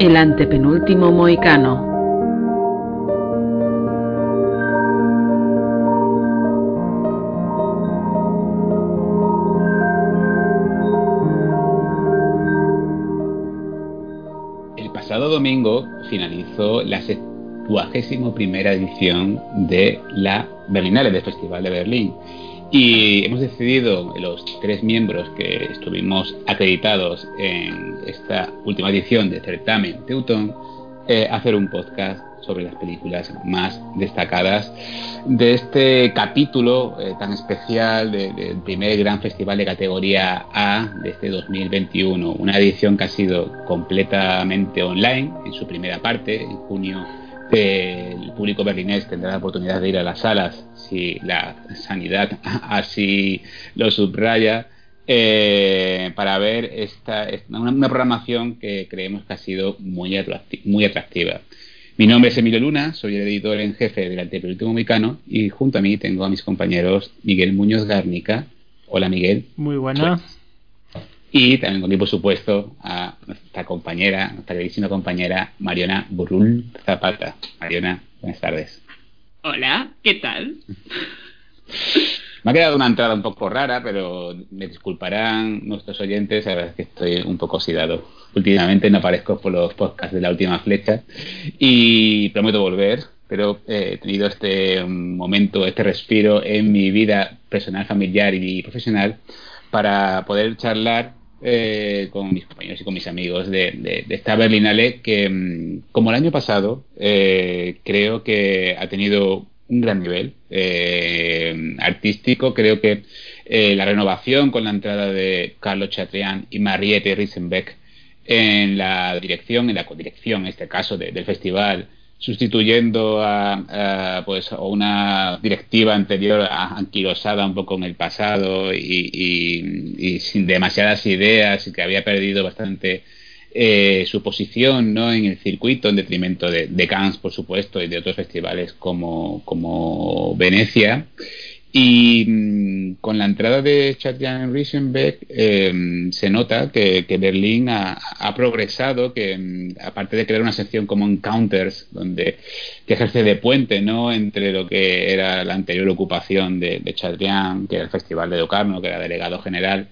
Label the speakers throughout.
Speaker 1: El antepenúltimo moicano.
Speaker 2: El pasado domingo finalizó la 71 primera edición de la Berlinale del Festival de Berlín. Y hemos decidido, los tres miembros que estuvimos acreditados en esta última edición de Certamen Teutón, eh, hacer un podcast sobre las películas más destacadas de este capítulo eh, tan especial del primer gran festival de categoría A de este 2021. Una edición que ha sido completamente online en su primera parte, en junio el público berlinés tendrá la oportunidad de ir a las salas si la sanidad así lo subraya eh, para ver esta, una, programación que creemos que ha sido muy, muy atractiva. Mi nombre es Emilio Luna, soy el editor en jefe del Antepenúltimo Mexicano y junto a mí tengo a mis compañeros Miguel Muñoz Gárnica. Hola Miguel.
Speaker 3: Muy buenas.
Speaker 2: Y también con por supuesto, a nuestra compañera, nuestra queridísima compañera Mariona Burrul Zapata. Mariona, buenas tardes.
Speaker 4: Hola, ¿qué tal?
Speaker 2: Me ha quedado una entrada un poco rara, pero me disculparán nuestros oyentes, la verdad es que estoy un poco oxidado. Últimamente no aparezco por los podcasts de la última flecha y prometo volver, pero eh, he tenido este momento, este respiro en mi vida personal, familiar y profesional para poder charlar eh, con mis compañeros y con mis amigos de, esta Berlinale que, mm, como el año pasado, eh, creo que ha tenido un gran nivel eh, artístico. Creo que la renovación con la entrada de Carlos Chatrian y Mariette Risenbeck en la dirección, en la codirección, en este caso, del festival, sustituyendo a, pues una directiva anterior anquilosada un poco en el pasado y, sin demasiadas ideas y que había perdido bastante eh, su posición ¿no? en el circuito en detrimento de, de, Cannes por supuesto y de otros festivales como, como Venecia y mm, con la entrada de Chatjan Riesenbeck eh, se nota que, Berlín ha, progresado, que mm, aparte de crear una sección como Encounters, donde que ejerce de puente ¿no? entre lo que era la anterior ocupación de, de que era el Festival de Locarno, que era delegado general,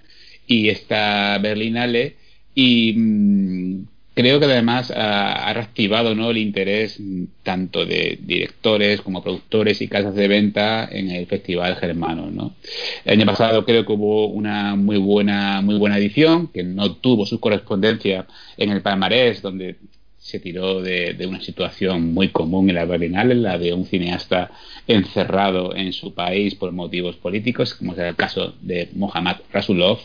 Speaker 2: y esta Berlinale, y mm, creo que además ha, reactivado ¿no? el interés tanto de directores como productores y casas de venta en el Festival Germano. ¿no? El año pasado creo que hubo una muy buena, muy buena edición que no tuvo su correspondencia en el palmarés, donde se tiró de, una situación muy común en la Berlinale, la de un cineasta encerrado en su país por motivos políticos, como es el caso de Mohammad Rasulov.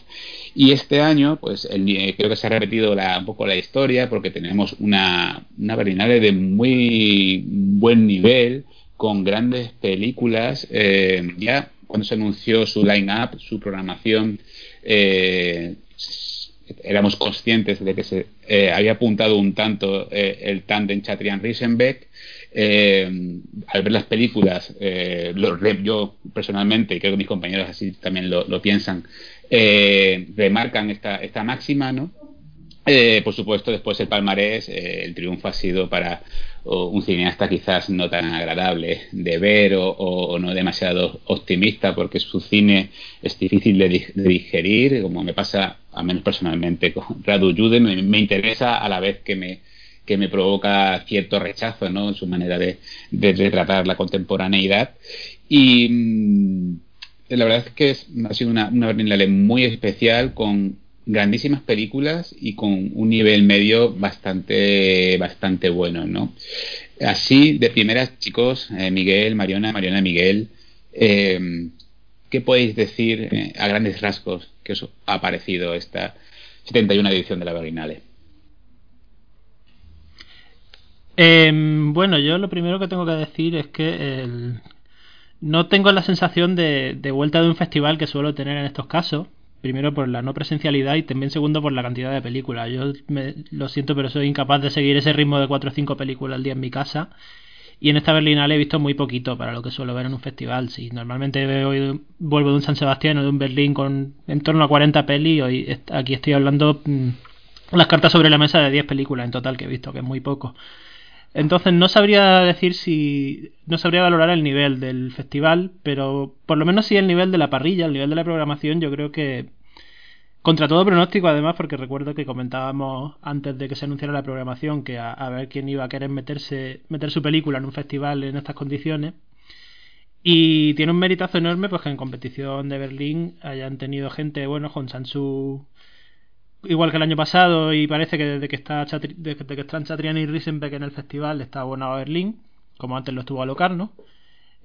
Speaker 2: Y este año, pues eh, creo que se ha repetido un poco la historia porque tenemos una, una Berlinale de muy buen nivel, con grandes películas. Eh, ya cuando se anunció su line-up, su programación, eh, éramos conscientes de que se eh, había apuntado un tanto eh, el tándem Chatrian-Risenbeck. Eh, al ver las películas, yo personalmente, y creo que mis compañeros así también lo, piensan, remarcan esta, esta máxima, ¿no? por supuesto, después el palmarés, el triunfo ha sido para un cineasta quizás no tan agradable de ver o, no demasiado optimista porque su cine es difícil de, digerir, como me pasa a menos personalmente con Radu Jude, me, interesa a la vez que me, que me provoca cierto rechazo ¿no? en su manera de, de retratar la contemporaneidad. Y mm, la verdad es que ha sido una, una Berlinale muy especial con grandísimas películas y con un nivel medio bastante bastante bueno, ¿no? Así, de primeras, chicos, eh, Miguel, Mariona, Mariona, Miguel, eh, ¿qué podéis decir eh, a grandes rasgos que os ha parecido esta 71 edición de la Berlinale?
Speaker 3: Em, bueno, yo lo primero que tengo que decir es que no tengo la sensación de, de vuelta de un festival que suelo tener en estos casos, primero por la no presencialidad y también segundo por la cantidad de películas. Yo me, lo siento, pero soy incapaz de seguir ese ritmo de 4 o 5 películas al día en mi casa. Y en esta Berlinale he visto muy poquito para lo que suelo ver en un festival. Si normalmente vuelvo de un San Sebastián o de un Berlín con en torno a 40 pelis, hoy aquí estoy hablando mm, las cartas sobre la mesa de 10 películas en total que he visto, que es muy poco. Entonces no sabría decir si. No sabría valorar el nivel del festival, pero por lo menos sí el nivel de la parrilla, el nivel de la programación, yo creo que. Contra todo pronóstico, además, porque recuerdo que comentábamos antes de que se anunciara la programación que a, ver quién iba a querer meterse, meter su película en un festival en estas condiciones. Y tiene un meritazo enorme, pues que en competición de Berlín hayan tenido gente, bueno, con Sansu igual que el año pasado y parece que desde que está desde que están Chatriani y Risenbeck en el festival está bueno a Berlín, como antes lo estuvo a Locarno.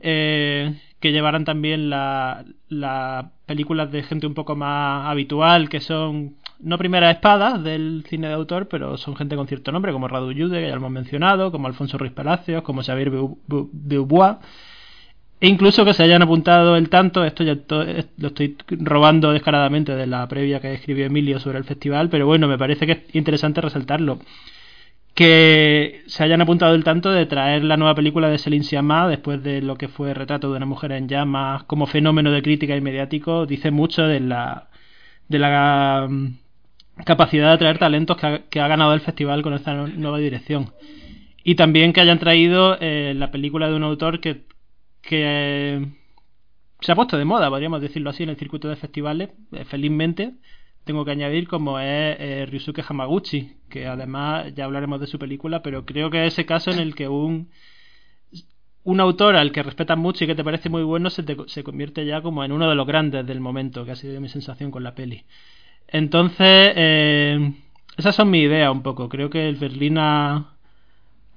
Speaker 3: Eh, que llevarán también las la películas de gente un poco más habitual, que son no primeras espadas del cine de autor, pero son gente con cierto nombre, como Radu Yude, que ya lo hemos mencionado, como Alfonso Ruiz Palacios, como Xavier Beaubois. E incluso que se hayan apuntado el tanto, esto ya lo estoy robando descaradamente de la previa que escribió Emilio sobre el festival, pero bueno, me parece que es interesante resaltarlo. Que se hayan apuntado el tanto de traer la nueva película de Céline Sciamma después de lo que fue Retrato de una mujer en llamas como fenómeno de crítica y mediático, dice mucho de la, de la mm, capacidad de atraer talentos que ha, ganado el festival con esta nueva dirección. Y también que hayan traído eh, la película de un autor que que se ha puesto de moda, podríamos decirlo así, en el circuito de festivales, eh, felizmente. Tengo que añadir como es eh, Ryusuke Hamaguchi, que además ya hablaremos de su película, pero creo que es ese caso en el que un, un autor al que respetas mucho y que te parece muy bueno se, se convierte ya como en uno de los grandes del momento, que ha sido mi sensación con la peli. Entonces, eh, esas son mis ideas un poco. Creo que el Berlina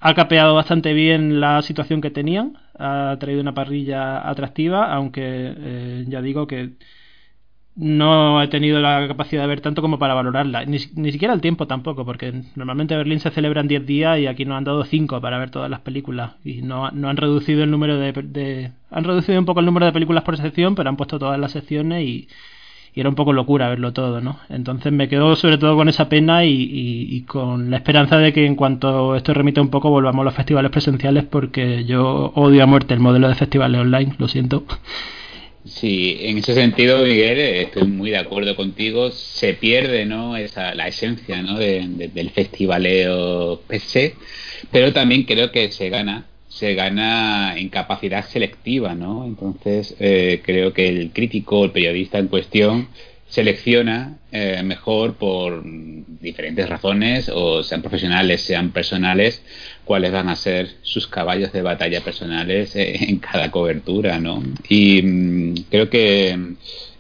Speaker 3: ha capeado bastante bien la situación que tenían, ha traído una parrilla atractiva, aunque eh, ya digo que no he tenido la capacidad de ver tanto como para valorarla, ni, siquiera el tiempo tampoco, porque normalmente Berlín se celebra en 10 días y aquí nos han dado 5 para ver todas las películas y no, no han reducido el número de, de, han reducido un poco el número de películas por sección, pero han puesto todas las secciones y y era un poco locura verlo todo, ¿no? Entonces me quedo sobre todo con esa pena y, con la esperanza de que en cuanto esto remita un poco volvamos a los festivales presenciales porque yo odio a muerte el modelo de festivales online, lo siento.
Speaker 2: Sí, en ese sentido, Miguel, estoy muy de acuerdo contigo. Se pierde, ¿no? Esa, la esencia, ¿no? del festivaleo PC, pero también creo que se gana se gana en capacidad selectiva, ¿no? Entonces, eh, creo que el crítico, el periodista en cuestión, selecciona eh, mejor por diferentes razones, o sean profesionales, sean personales, cuáles van a ser sus caballos de batalla personales eh, en cada cobertura, ¿no? Y mm, creo que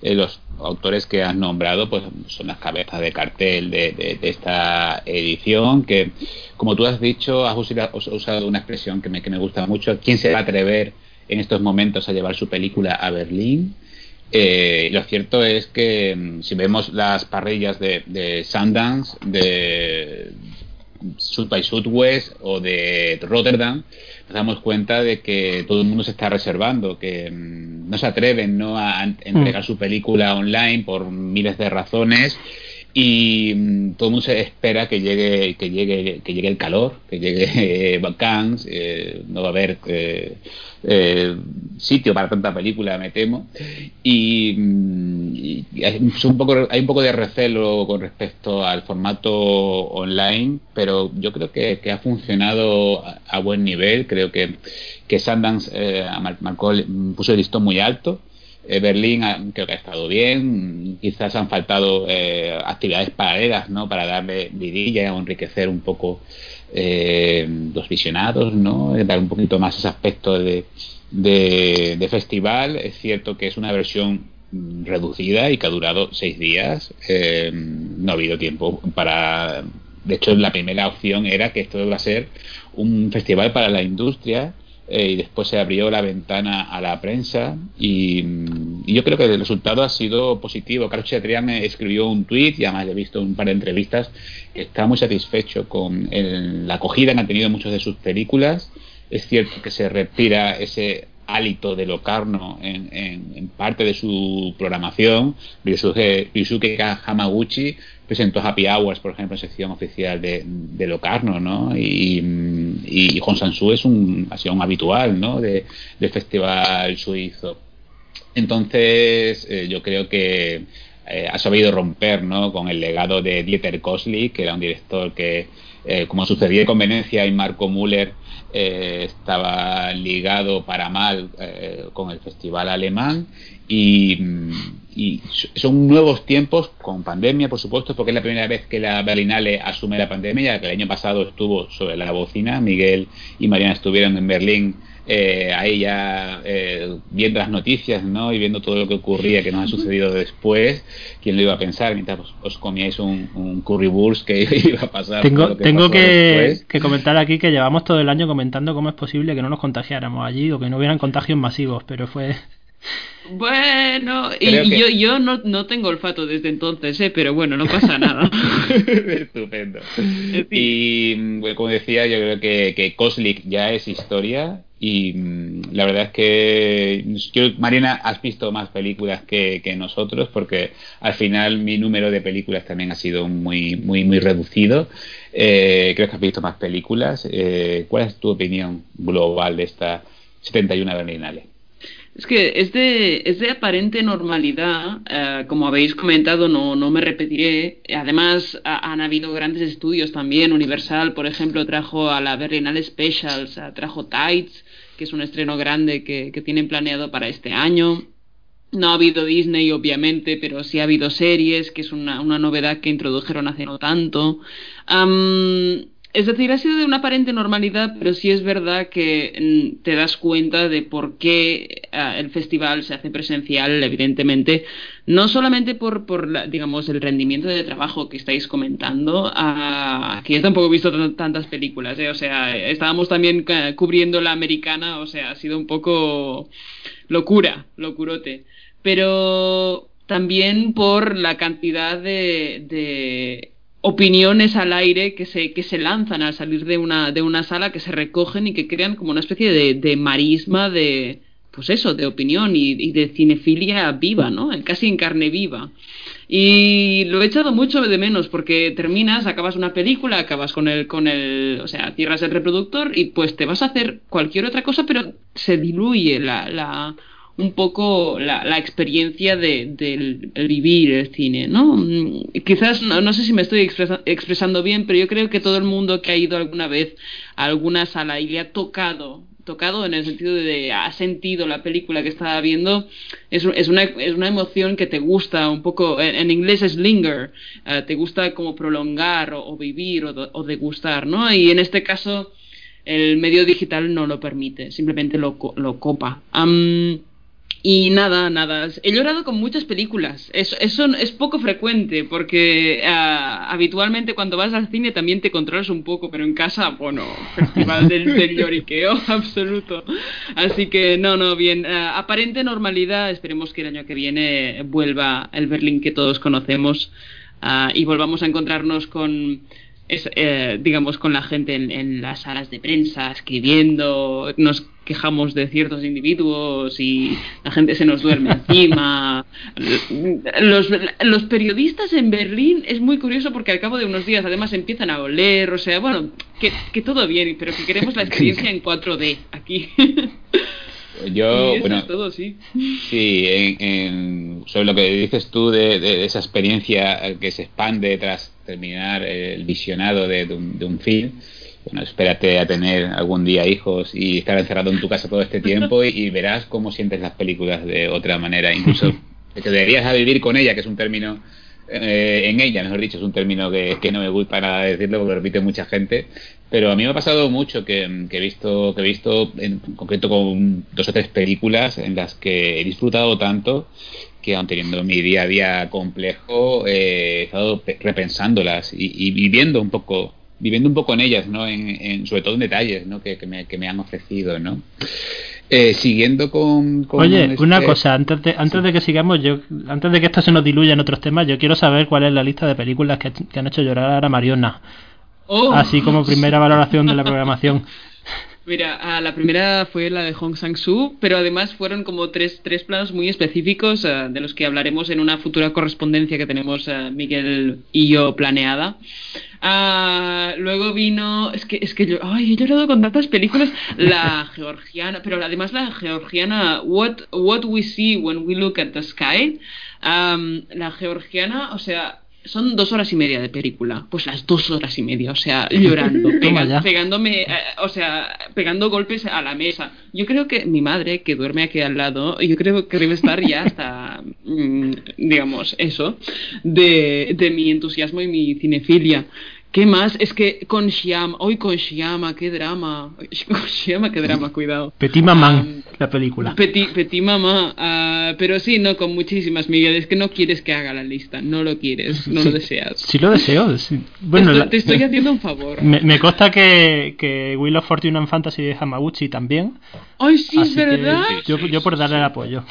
Speaker 2: los autores que has nombrado pues son las cabezas de cartel de, esta edición que como tú has dicho has usado una expresión que me, que me gusta mucho quién se va a atrever en estos momentos a llevar su película a Berlín eh, lo cierto es que mm, si vemos las parrillas de Sundance de South by Southwest o de Rotterdam nos damos cuenta de que todo el mundo se está reservando, que mm, no se atreven ¿no? a entregar mm. su película online por miles de razones y mm, todo el mundo se espera que llegue que llegue que llegue el calor que llegue vacances eh, no va a haber eh, eh, sitio para tanta película me temo. Y, hay, un poco hay un poco de recelo con respecto al formato online pero yo creo que, ha funcionado a, buen nivel. Creo que que Sundance marcó, puso el listón muy alto eh, Berlín creo que ha estado bien, quizás han faltado eh, actividades paralelas ¿no? para darle vidilla o enriquecer un poco eh, los visionados, ¿no? dar un poquito más ese aspecto de, de, festival. Es cierto que es una versión reducida y que ha durado seis días. no ha habido tiempo para. De hecho, la primera opción era que esto iba a ser un festival para la industria eh, y después se abrió la ventana a la prensa y, yo creo que el resultado ha sido positivo. Carlos Chatrián escribió un tuit y además he visto un par de entrevistas está muy satisfecho con la acogida que han tenido muchas de sus películas. Es cierto que se respira ese hálito de Locarno en, parte de su programación. Ryusuke Hamaguchi presentó Happy Hours, por ejemplo, en sección oficial de, de Locarno, ¿no? Y, y es un, ha habitual, ¿no? De, del festival suizo. Entonces, eh, yo creo que eh, ha sabido romper ¿no? con el legado de Dieter Koslik, que era un director que, eh, como sucedía con Venecia y Marco Müller, estaba ligado para mal con el festival alemán y, y, son nuevos tiempos con pandemia, por supuesto, porque es la primera vez que la Berlinale asume la pandemia, ya que el año pasado estuvo sobre la bocina, Miguel y Mariana estuvieron en Berlín eh, ahí ya eh, viendo las noticias ¿no? y viendo todo lo que ocurría, que nos ha sucedido después, ¿quién lo iba a pensar mientras os, comíais un, un currywurst que iba a pasar?
Speaker 3: Tengo, que, tengo que, que, comentar aquí que llevamos todo el año comentando cómo es posible que no nos contagiáramos allí o que no hubieran contagios masivos, pero fue...
Speaker 4: Bueno, y yo, yo no, no, tengo olfato desde entonces, ¿eh? pero bueno, no pasa nada.
Speaker 2: Estupendo. Y como decía, yo creo que, que Koslik ya es historia y mm, la verdad es que yo, Marina, has visto más películas que, que, nosotros porque al final mi número de películas también ha sido muy, muy, muy reducido. Eh, creo que has visto más películas. Eh, ¿Cuál es tu opinión global de esta 71 Berlinale?
Speaker 4: Es que es de, aparente normalidad, eh, como habéis comentado, no, no me repetiré. Además, han habido grandes estudios también. Universal, por ejemplo, trajo a la Berlinale Specials, trajo Tides, que es un estreno grande que, que tienen planeado para este año. No ha habido Disney, obviamente, pero sí ha habido series, que es una, una novedad que introdujeron hace no tanto. Es decir, ha sido de una aparente normalidad, pero sí es verdad que mm, te das cuenta de por qué ah, el festival se hace presencial, evidentemente, no solamente por, por digamos, el rendimiento de trabajo que estáis comentando, uh, que yo tampoco he visto tantas películas, ¿eh? o sea, estábamos también cubriendo la americana, o sea, ha sido un poco locura, locurote, pero también por la cantidad de opiniones al aire que se, que se lanzan al salir de una, de una sala, que se recogen y que crean como una especie de, de marisma de, pues eso, de opinión y, de cinefilia viva, ¿no? Casi en carne viva. Y lo he echado mucho de menos porque terminas, acabas una película, acabas con el, con el, o sea, cierras el reproductor y pues te vas a hacer cualquier otra cosa, pero se diluye la, la, un poco la, experiencia de, vivir el cine, ¿no? Mm, quizás, no, sé si me estoy expresando bien, pero yo creo que todo el mundo que ha ido alguna vez a alguna sala y le ha tocado tocado en el sentido de ha sentido la película que estaba viendo es, es, una, es una emoción que te gusta un poco en, inglés es linger eh, te gusta como prolongar o, vivir o, degustar no y en este caso el medio digital no lo permite simplemente lo, lo copa y nada, nada. He llorado con muchas películas. Eso, eso es poco frecuente porque ah, habitualmente cuando vas al cine también te controlas un poco, pero en casa, bueno, festival del, del lloriqueo absoluto. Así que no, no, bien. Ah, aparente normalidad. Esperemos que el año que viene vuelva el Berlín que todos conocemos ah, y volvamos a encontrarnos con es, eh, digamos, con la gente en, las salas de prensa, escribiendo, nos quejamos de ciertos individuos y la gente se nos duerme encima. Los, los periodistas en Berlín es muy curioso porque al cabo de unos días además empiezan a oler, o sea, bueno, que, que todo bien, pero que queremos la experiencia en 4D aquí.
Speaker 2: Yo, bueno,
Speaker 4: es todo, sí.
Speaker 2: Sí, en, sobre lo que dices tú de, esa experiencia que se expande tras terminar el visionado de, un, film. Bueno, espérate a tener algún día hijos y estar encerrado en tu casa todo este tiempo y, verás cómo sientes las películas de otra manera. Incluso te deberías a vivir con ella, que es un término eh, en ella, mejor dicho, es un término que, que, no me gusta nada decirlo porque lo repite mucha gente, pero a mí me ha pasado mucho que, he visto, que he visto en concreto con dos o tres películas en las que he disfrutado tanto que aun teniendo mi día a día complejo eh, he estado repensándolas y, viviendo un poco viviendo un poco en ellas no en, sobre todo en detalles ¿no? que, me, que me han ofrecido no eh, siguiendo con,
Speaker 3: Oye, una este cosa, antes de, antes de que sigamos, yo antes de que esto se nos diluya en otros temas, yo quiero saber cuál es la lista de películas que, han hecho llorar a Mariona. Oh. Así como primera valoración de la programación.
Speaker 4: Mira, ah, la primera fue la de Hong Sang-soo, pero además fueron como tres, tres planos muy específicos ah, de los que hablaremos en una futura correspondencia que tenemos uh, Miguel y yo planeada. luego vino, es que, es que yo, ay, he llorado con tantas películas, la georgiana, pero además la georgiana What, What We See When We Look at the Sky, Am, la georgiana, o sea, son dos horas y media de película. Pues las dos horas y media, o sea, llorando, pega- pegándome, eh, o sea, pegando golpes a la mesa. Yo creo que mi madre, que duerme aquí al lado, yo creo que debe estar ya hasta, mm, digamos, eso, de, de mi entusiasmo y mi cinefilia. ¿Qué más? Es que con Shyam, hoy con Shyama, qué drama. Con Shyama, qué drama, cuidado.
Speaker 3: Petit Maman,
Speaker 4: Am,
Speaker 3: la película.
Speaker 4: Petit, petit mamá, ah, pero sí, no, con muchísimas, Miguel. Es que no quieres que haga la lista, no lo quieres, no lo deseas.
Speaker 3: Sí lo deseo. sí. Bueno,
Speaker 4: te, estoy,
Speaker 3: la-
Speaker 4: te estoy haciendo un favor.
Speaker 3: me, me consta que, que Will of Fortune and Fantasy de Hamaguchi también.
Speaker 4: Ay, sí, es
Speaker 3: así
Speaker 4: verdad.
Speaker 3: yo, yo por darle el apoyo.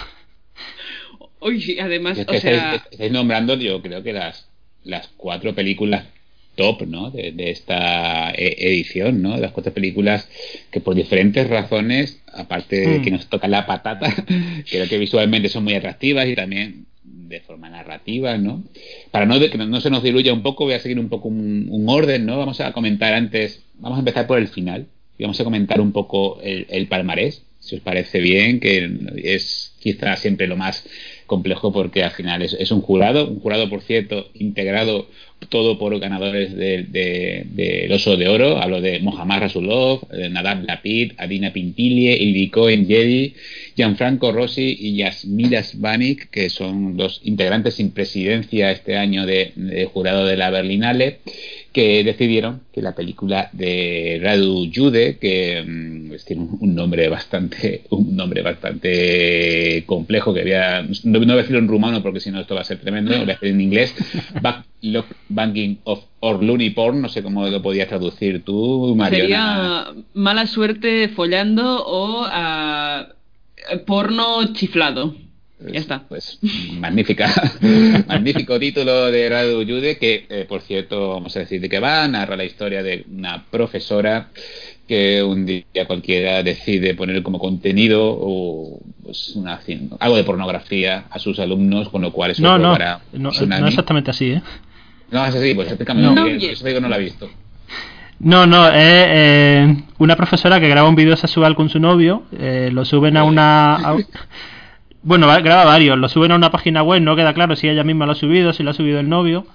Speaker 4: Ay, sí, además,
Speaker 2: Es que
Speaker 4: o sea,
Speaker 2: estáis, estáis nombrando, yo creo que las, las cuatro películas top ¿no? de, de esta e- edición, ¿no? Las cuatro películas que por diferentes razones, aparte de
Speaker 3: Mm.
Speaker 2: que nos toca la patata, creo que visualmente son muy atractivas y también de forma narrativa, ¿no? Para no, de- que no, no se nos diluya un poco, voy a seguir un poco un, un orden, ¿no? Vamos a comentar antes, vamos a empezar por el final y vamos a comentar un poco el, el palmarés, si os parece bien, que es quizá siempre lo más complejo porque al final es, es un jurado, un jurado por cierto integrado todo por ganadores del de, del Oso de Oro, hablo de Mohammad Rasulov, Nadab Lapid, Adina Pintilie, Ildiko Njedi, Gianfranco Rossi y Yasmira Svanik, que son los integrantes sin presidencia este año de, de jurado de la Berlinale, que decidieron que la película de Radu Jude, que mm, pues tiene un, nombre bastante un nombre bastante complejo, que había, no, no voy a decirlo en rumano porque si no esto va a ser tremendo, voy a decir en inglés, Backlog Banking of or Porn, no sé cómo lo podías traducir tú, Mariona.
Speaker 4: sería mala suerte follando o ah, porno chiflado. Ya está.
Speaker 2: Pues magnífica, magnífico título de Radu Jude, que eh, por cierto, vamos a decir de qué va, narra la historia de una profesora que un día cualquiera decide poner como contenido o pues una, algo de pornografía a sus alumnos, con lo cual eso
Speaker 3: No, no, no, no exactamente así, ¿eh?
Speaker 2: No, es así, pues explícame,
Speaker 3: No.
Speaker 2: Eso digo no lo he visto.
Speaker 3: No, no, es eh, una profesora que graba un vídeo sexual con su novio, eh, lo suben a una... a- bueno, va- graba varios, lo suben a una página web, no queda claro si ella misma lo ha subido, si lo ha subido el novio.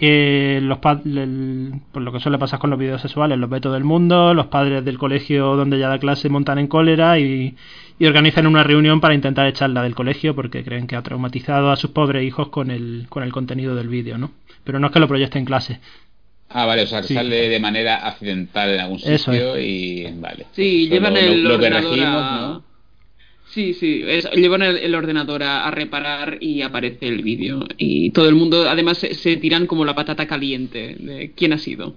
Speaker 3: Eh, los pa- el- por lo que suele pasar con los vídeos sexuales, los ve todo el mundo, los padres del colegio donde ella da clase montan en cólera y, y organizan una reunión para intentar echarla del colegio porque creen que ha traumatizado a sus pobres hijos con el, con el contenido del vídeo, ¿no? Pero no es que lo proyecte en clase.
Speaker 2: Ah, vale, o sea, que
Speaker 3: Sí.
Speaker 2: sale de manera accidental en algún
Speaker 3: Eso
Speaker 2: sitio y vale.
Speaker 4: Sí, llevan
Speaker 2: lo-
Speaker 4: el
Speaker 2: lo, lo que
Speaker 4: ordenador
Speaker 2: regimos,
Speaker 4: a...
Speaker 2: ¿no?
Speaker 4: Sí, sí, es- llevan el, el ordenador a, a reparar y aparece el vídeo. Y todo el mundo, además, se, se tiran como la patata caliente de quién ha sido.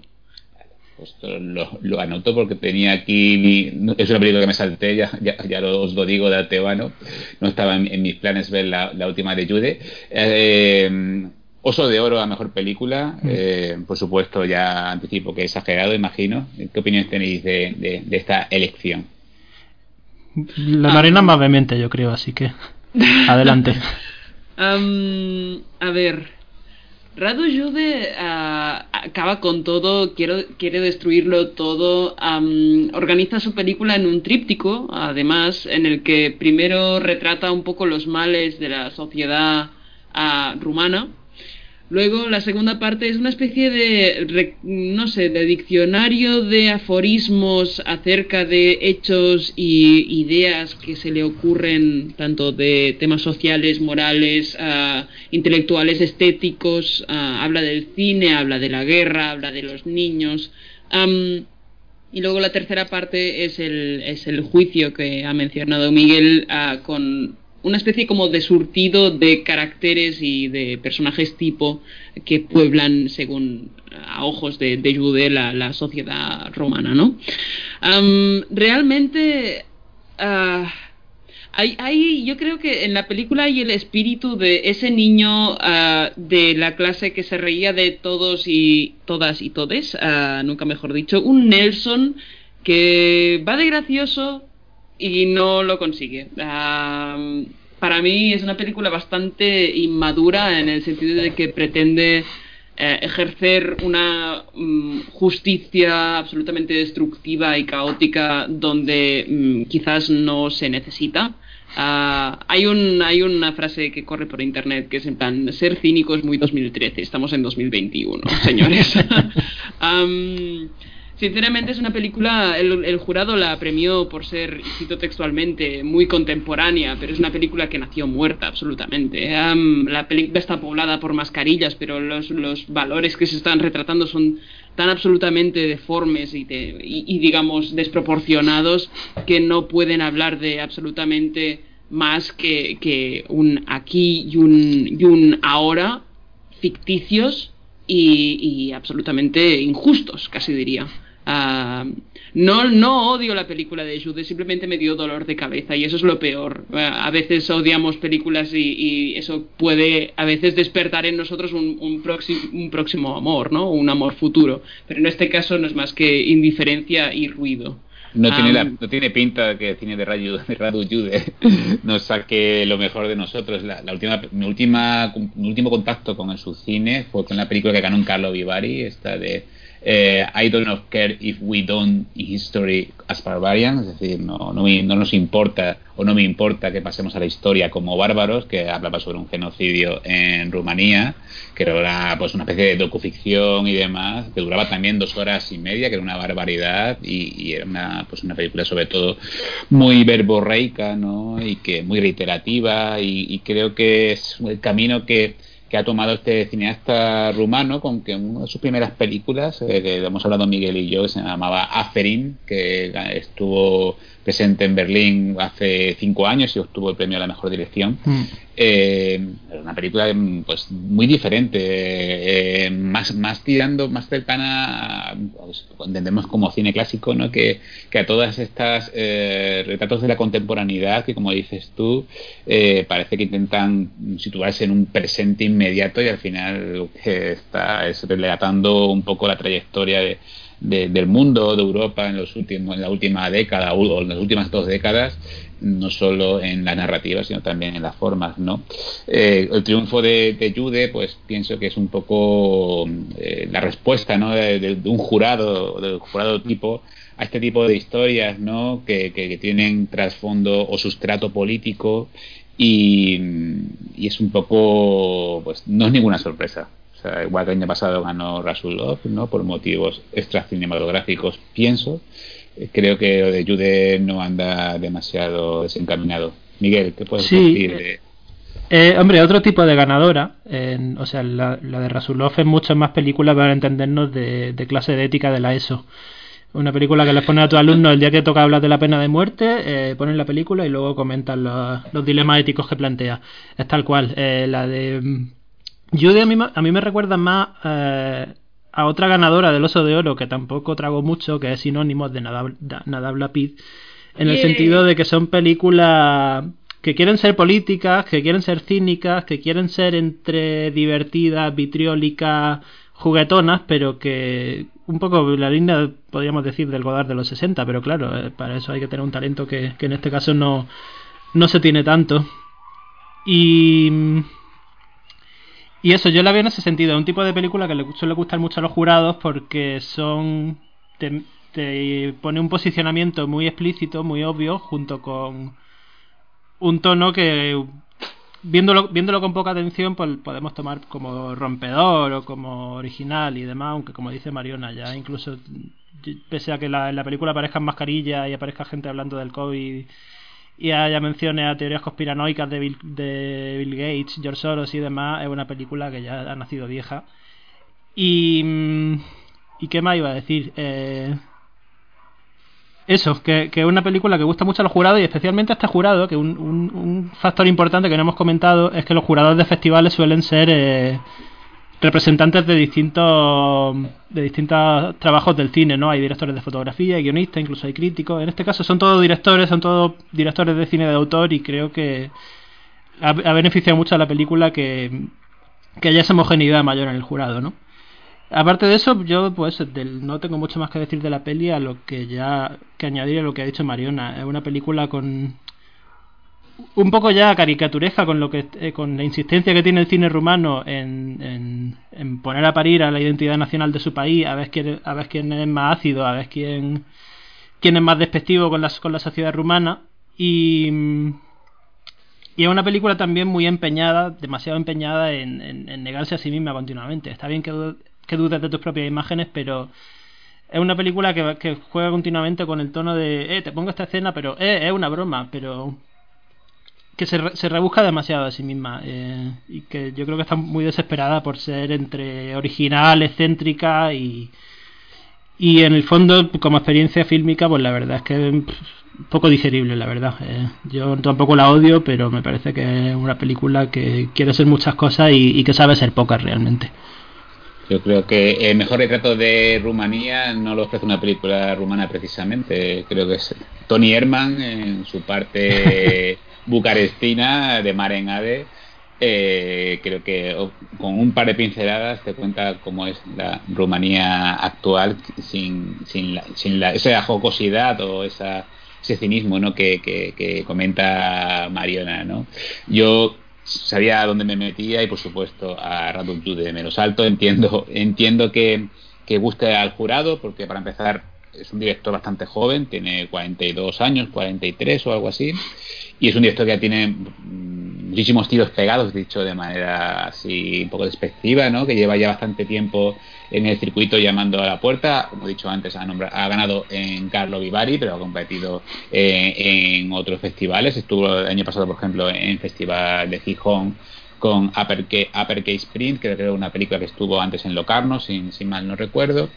Speaker 2: Pues lo, lo anoto porque tenía aquí. mi- es una película que me salté, ya, ya, ya lo- os lo digo de antemano. No estaba en, en mis planes ver la, la última de Jude. Eh, Oso de Oro a mejor película. eh, por supuesto, ya anticipo que he exagerado, imagino. ¿Qué opinión tenéis de, de- de esta elección?
Speaker 3: La
Speaker 4: Ah.
Speaker 3: Marina más vehemente, yo creo, así que adelante.
Speaker 4: Am, a ver, Radu Jude ah, acaba con todo, quiero, quiere destruirlo todo, am, organiza su película en un tríptico, además, en el que primero retrata un poco los males de la sociedad ah, rumana. Luego la segunda parte es una especie de, no sé, de diccionario de aforismos acerca de hechos y ideas que se le ocurren tanto de temas sociales, morales, ah, intelectuales, estéticos. habla del cine, habla de la guerra, habla de los niños. Am, y luego la tercera parte es el, es el juicio que ha mencionado Miguel ah, con una especie como de surtido de caracteres y de personajes tipo que pueblan, según a ojos de, de la, sociedad romana, ¿no? Am, realmente... ah, hay, hay, yo creo que en la película hay el espíritu de ese niño ah, de la clase que se reía de todos y todas y todes, ah, nunca mejor dicho, un Nelson que va de gracioso y no lo consigue. Ah, para mí es una película bastante inmadura en el sentido de que pretende eh, ejercer una mm, justicia absolutamente destructiva y caótica donde mm, quizás no se necesita. Ah, hay, un, hay una frase que corre por internet que es en plan, ser cínico es muy 2013, estamos en 2021, señores. sinceramente es una película, el, jurado la premió por ser, cito textualmente, muy contemporánea, pero es una película que nació muerta absolutamente. la película está poblada por mascarillas, pero los, los valores que se están retratando son tan absolutamente deformes y, y, digamos desproporcionados que no pueden hablar de absolutamente más que, que un aquí y un, y un ahora ficticios y absolutamente injustos, casi diría. Ah, no, no odio la película de Jude, simplemente me dio dolor de cabeza y eso es lo peor. Ah, a veces odiamos películas y, eso puede a veces despertar en nosotros un, un, un próximo amor, ¿no? Un amor futuro. Pero en este caso no es más que indiferencia y ruido.
Speaker 2: No, tiene la, no tiene pinta que el cine de Radu, de Radu Jude nos saque lo mejor de nosotros. La, última, mi, última, mi último contacto con su cine fue con la película que ganó un Carlo Vivari, esta de eh, I don't care if we don't history as barbarians, es decir, no, no, no, nos importa o no me importa que pasemos a la historia como bárbaros, que hablaba sobre un genocidio en Rumanía, que era pues una especie de docuficción y demás, que duraba también dos horas y media, que era una barbaridad y, era una, pues una película sobre todo muy verborreica, ¿no? Y que muy reiterativa y creo que es el camino que que ha tomado este cineasta rumano con que una de sus primeras películas, eh, que hemos hablado Miguel y yo, se llamaba Aferin, que estuvo presente en Berlín hace cinco años y obtuvo el premio a la mejor dirección. Mm. Eh, una película pues muy diferente, eh, más, más tirando, más cercana, pues, entendemos como cine clásico, ¿no? que, que a todas estas eh, retratos de la contemporaneidad que, como dices tú, eh, parece que intentan situarse en un presente inmediato y al final está es relatando un poco la trayectoria de del mundo, de Europa en, los últimos, en la última década o en las últimas dos décadas, no solo en la narrativa, sino también en las formas. ¿no? Eh, el triunfo de, de, Jude, pues pienso que es un poco eh, la respuesta ¿no? de, jurado, de un jurado tipo, a este tipo de historias ¿no? que, que, tienen trasfondo o sustrato político y, y, es un poco, pues no es ninguna sorpresa igual que el año pasado ganó Rasulov, ¿no? Por motivos extracinematográficos, pienso. Eh, creo que lo de Jude no anda demasiado desencaminado. Miguel, ¿qué puedes decir de...?
Speaker 3: Eh, hombre, otro tipo de ganadora, o sea, la, de Rasulov es mucho más película para entendernos de, clase de ética de la ESO. Una película que les pone a tus alumnos el día que toca hablar de la pena de muerte, eh, ponen la película y luego comentan los, dilemas éticos que plantea. Es tal cual. Eh, la de Judy a mí, a mí me recuerda más eh, a otra ganadora del Oso de Oro que tampoco trago mucho, que es sinónimo de Nadab, Pid, en el sentido de que son películas que quieren ser políticas, que quieren ser cínicas, que quieren ser entre divertidas, vitriólicas, juguetonas, pero que un poco la línea, podríamos decir, del Godard de los 60, pero claro, eh, para eso hay que tener un talento que, que en este caso no, no se tiene tanto. Y y eso, yo la veo en ese sentido. Es un tipo de película que le suele gustar mucho a los jurados porque son. Te, pone un posicionamiento muy explícito, muy obvio, junto con un tono que. Viéndolo, viéndolo con poca atención, pues podemos tomar como rompedor o como original y demás, aunque como dice Mariona, ya incluso pese a que la, en la película aparezcan mascarillas y aparezca gente hablando del COVID y haya menciones a teorías conspiranoicas de Bill, de Bill Gates, George Soros y demás, es una película que ya ha nacido vieja. Y. ¿Y qué más iba a decir? Eh, eso, que, es una película que gusta mucho a los jurados y especialmente a este jurado, que un, un, factor importante que no hemos comentado es que los jurados de festivales suelen ser eh, representantes de distintos de distintos trabajos del cine, ¿no? Hay directores de fotografía, hay guionistas, incluso hay críticos. En este caso son todos directores, son todos directores de cine de autor y creo que ha, beneficiado mucho a la película que, que haya esa homogeneidad mayor en el jurado, ¿no? Aparte de eso, yo pues no tengo mucho más que decir de la peli a lo que ya que añadir a lo que ha dicho Mariona. Es una película con un poco ya caricaturesca con lo que eh, con la insistencia que tiene el cine rumano en, en, poner a parir a la identidad nacional de su país a ver quién a ver quién es más ácido a ver quién quién es más despectivo con la, con la sociedad rumana y Y es una película también muy empeñada, demasiado empeñada en, negarse a sí misma continuamente. Está bien que, que dudes de tus propias imágenes, pero es una película que, juega continuamente con el tono de, eh, te pongo esta escena, pero eh, es una broma, pero que se, se rebusca demasiado a sí misma eh, y que yo creo que está muy desesperada por ser entre original, excéntrica y, y en el fondo como experiencia fílmica pues la verdad es que es un poco digerible la verdad. Eh, yo tampoco la odio pero me parece que es una película que quiere ser muchas cosas y, y que sabe ser pocas realmente.
Speaker 2: Yo creo que el mejor retrato de Rumanía no lo ofrece una película rumana precisamente. Creo que es Tony Herman en su parte bucarestina de Maren Ade. Eh, creo que con un par de pinceladas te cuenta cómo es la Rumanía actual sin, sin, la, sin la, esa jocosidad o esa, ese cinismo ¿no? que, que, que comenta Mariona. ¿no? Yo sabía a dónde me metía y por supuesto a Random de menos alto. Entiendo, entiendo que, que guste al jurado porque para empezar es un director bastante joven, tiene 42 años, 43 o algo así, y es un director que tiene muchísimos tiros pegados, dicho de manera así un poco despectiva, ¿no? que lleva ya bastante tiempo en el circuito llamando a la puerta, como he dicho antes, ha, ganado en Carlo Vivari, pero ha competido eh, en otros festivales, estuvo el año pasado, por ejemplo, en Festival de Gijón con Uppercase Sprint, que creo una película que estuvo antes en Locarno, sin, sin mal no recuerdo.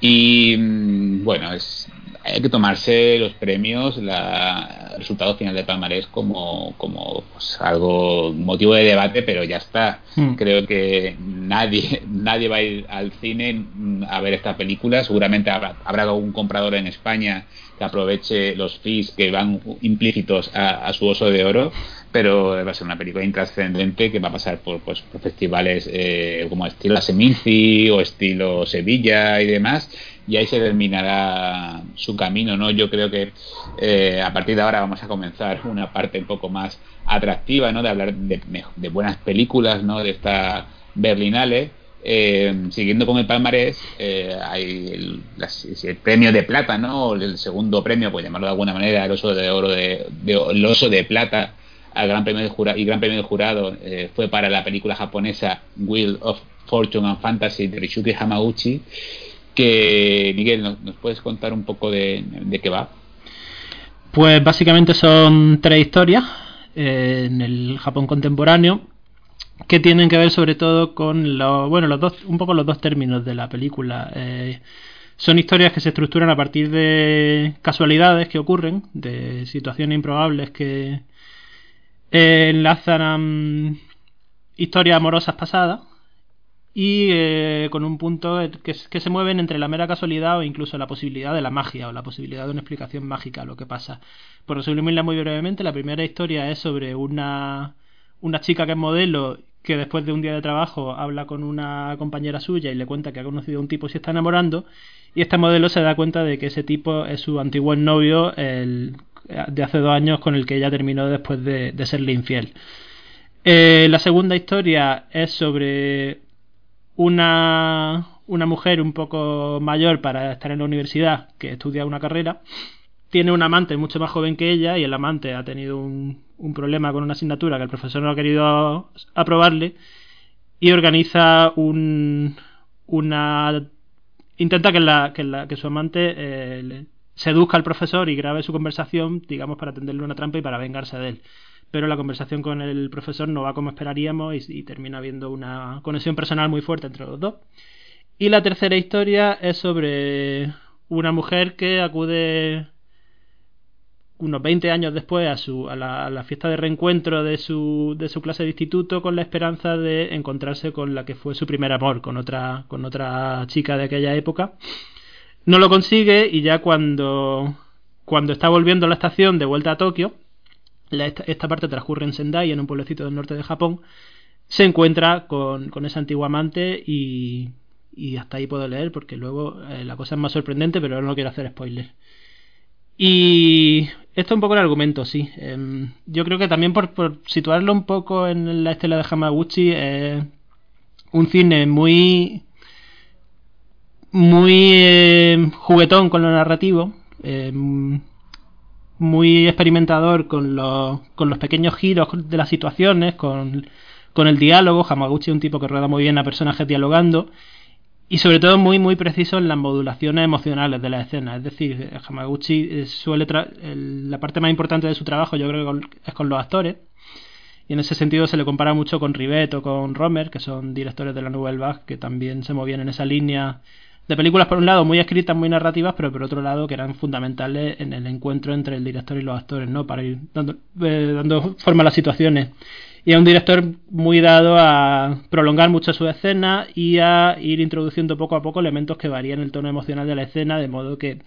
Speaker 2: Y mm, bueno, es, hay que tomarse los premios, la, el resultado final de Palmarés como, como pues, algo motivo de debate, pero ya está. Hmm. Creo que nadie, nadie va a ir al cine a ver esta película. Seguramente habrá, habrá algún comprador en España que aproveche los fees que van implícitos a, su oso de oro, pero va a ser una película intrascendente que va a pasar por, pues, por festivales eh, como estilo Seminci o estilo Sevilla y demás, y ahí se terminará su camino, ¿no? Yo creo que eh, a partir de ahora vamos a comenzar una parte un poco más atractiva, ¿no? De hablar de, de buenas películas, ¿no? De esta Berlinale eh, siguiendo con el palmarés, eh, hay el, premio de plata, ¿no? El segundo premio, pues llamarlo de alguna manera, el oso de oro de, el oso de plata al gran premio de jurado y gran premio de jurado fue para la película japonesa Wheel of Fortune and Fantasy de Rishuki Hamaguchi. Que Miguel, ¿nos, puedes contar un poco de, qué va?
Speaker 3: Pues básicamente son tres historias en el Japón contemporáneo que tienen que ver sobre todo con lo, bueno, los dos, un poco los dos términos de la película. Eh, son historias que se estructuran a partir de casualidades que ocurren, de situaciones improbables que eh, enlazan a mm, historias amorosas pasadas y eh, con un punto que, que, se mueven entre la mera casualidad o incluso la posibilidad de la magia o la posibilidad de una explicación mágica a lo que pasa. Por resumirla muy brevemente, la primera historia es sobre una una chica que es modelo que después de un día de trabajo habla con una compañera suya y le cuenta que ha conocido a un tipo y se está enamorando y este modelo se da cuenta de que ese tipo es su antiguo novio el, de hace dos años con el que ella terminó después de, serle infiel. Eh, la segunda historia es sobre una, una mujer un poco mayor para estar en la universidad que estudia una carrera tiene un amante mucho más joven que ella y el amante ha tenido un, un problema con una asignatura que el profesor no ha querido aprobarle y organiza un, una intenta que, la, que, la, que su amante eh, seduzca al profesor y grabe su conversación, digamos, para tenderle una trampa y para vengarse de él. Pero la conversación con el profesor no va como esperaríamos y, y termina habiendo una conexión personal muy fuerte entre los dos. Y la tercera historia es sobre una mujer que acude unos 20 años después a, su, a, la, fiesta de reencuentro de su, de su clase de instituto con la esperanza de encontrarse con la que fue su primer amor, con otra, con otra chica de aquella época. No lo consigue y ya cuando, cuando está volviendo a la estación de vuelta a Tokio, esta, parte transcurre en Sendai, en un pueblecito del norte de Japón, se encuentra con, con esa antigua amante y, y hasta ahí puedo leer porque luego eh, la cosa es más sorprendente, pero no quiero hacer spoilers. Y esto es un poco el argumento, sí. Em, yo creo que también por, situarlo un poco en la estela de Hamaguchi, es un cine muy muy em, juguetón con lo narrativo, em, muy experimentador con los, con los pequeños giros de las situaciones, con, con el diálogo. Hamaguchi es un tipo que rueda muy bien a personajes dialogando y sobre todo muy muy preciso en las modulaciones emocionales de la escena. Es decir, Hamaguchi eh, suele la parte más importante de su trabajo yo creo que es con los actores. Y en ese sentido se le compara mucho con Rivet o con Romer, que son directores de la Nouvelle Vague, que también se movían en esa línea de películas, por un lado, muy escritas, muy narrativas, pero por otro lado, que eran fundamentales en el encuentro entre el director y los actores, ¿no? Para ir dando, eh, dando forma a las situaciones. Y es un director muy dado a prolongar mucho su escena y a ir introduciendo poco a poco elementos que varían el tono emocional de la escena, de modo que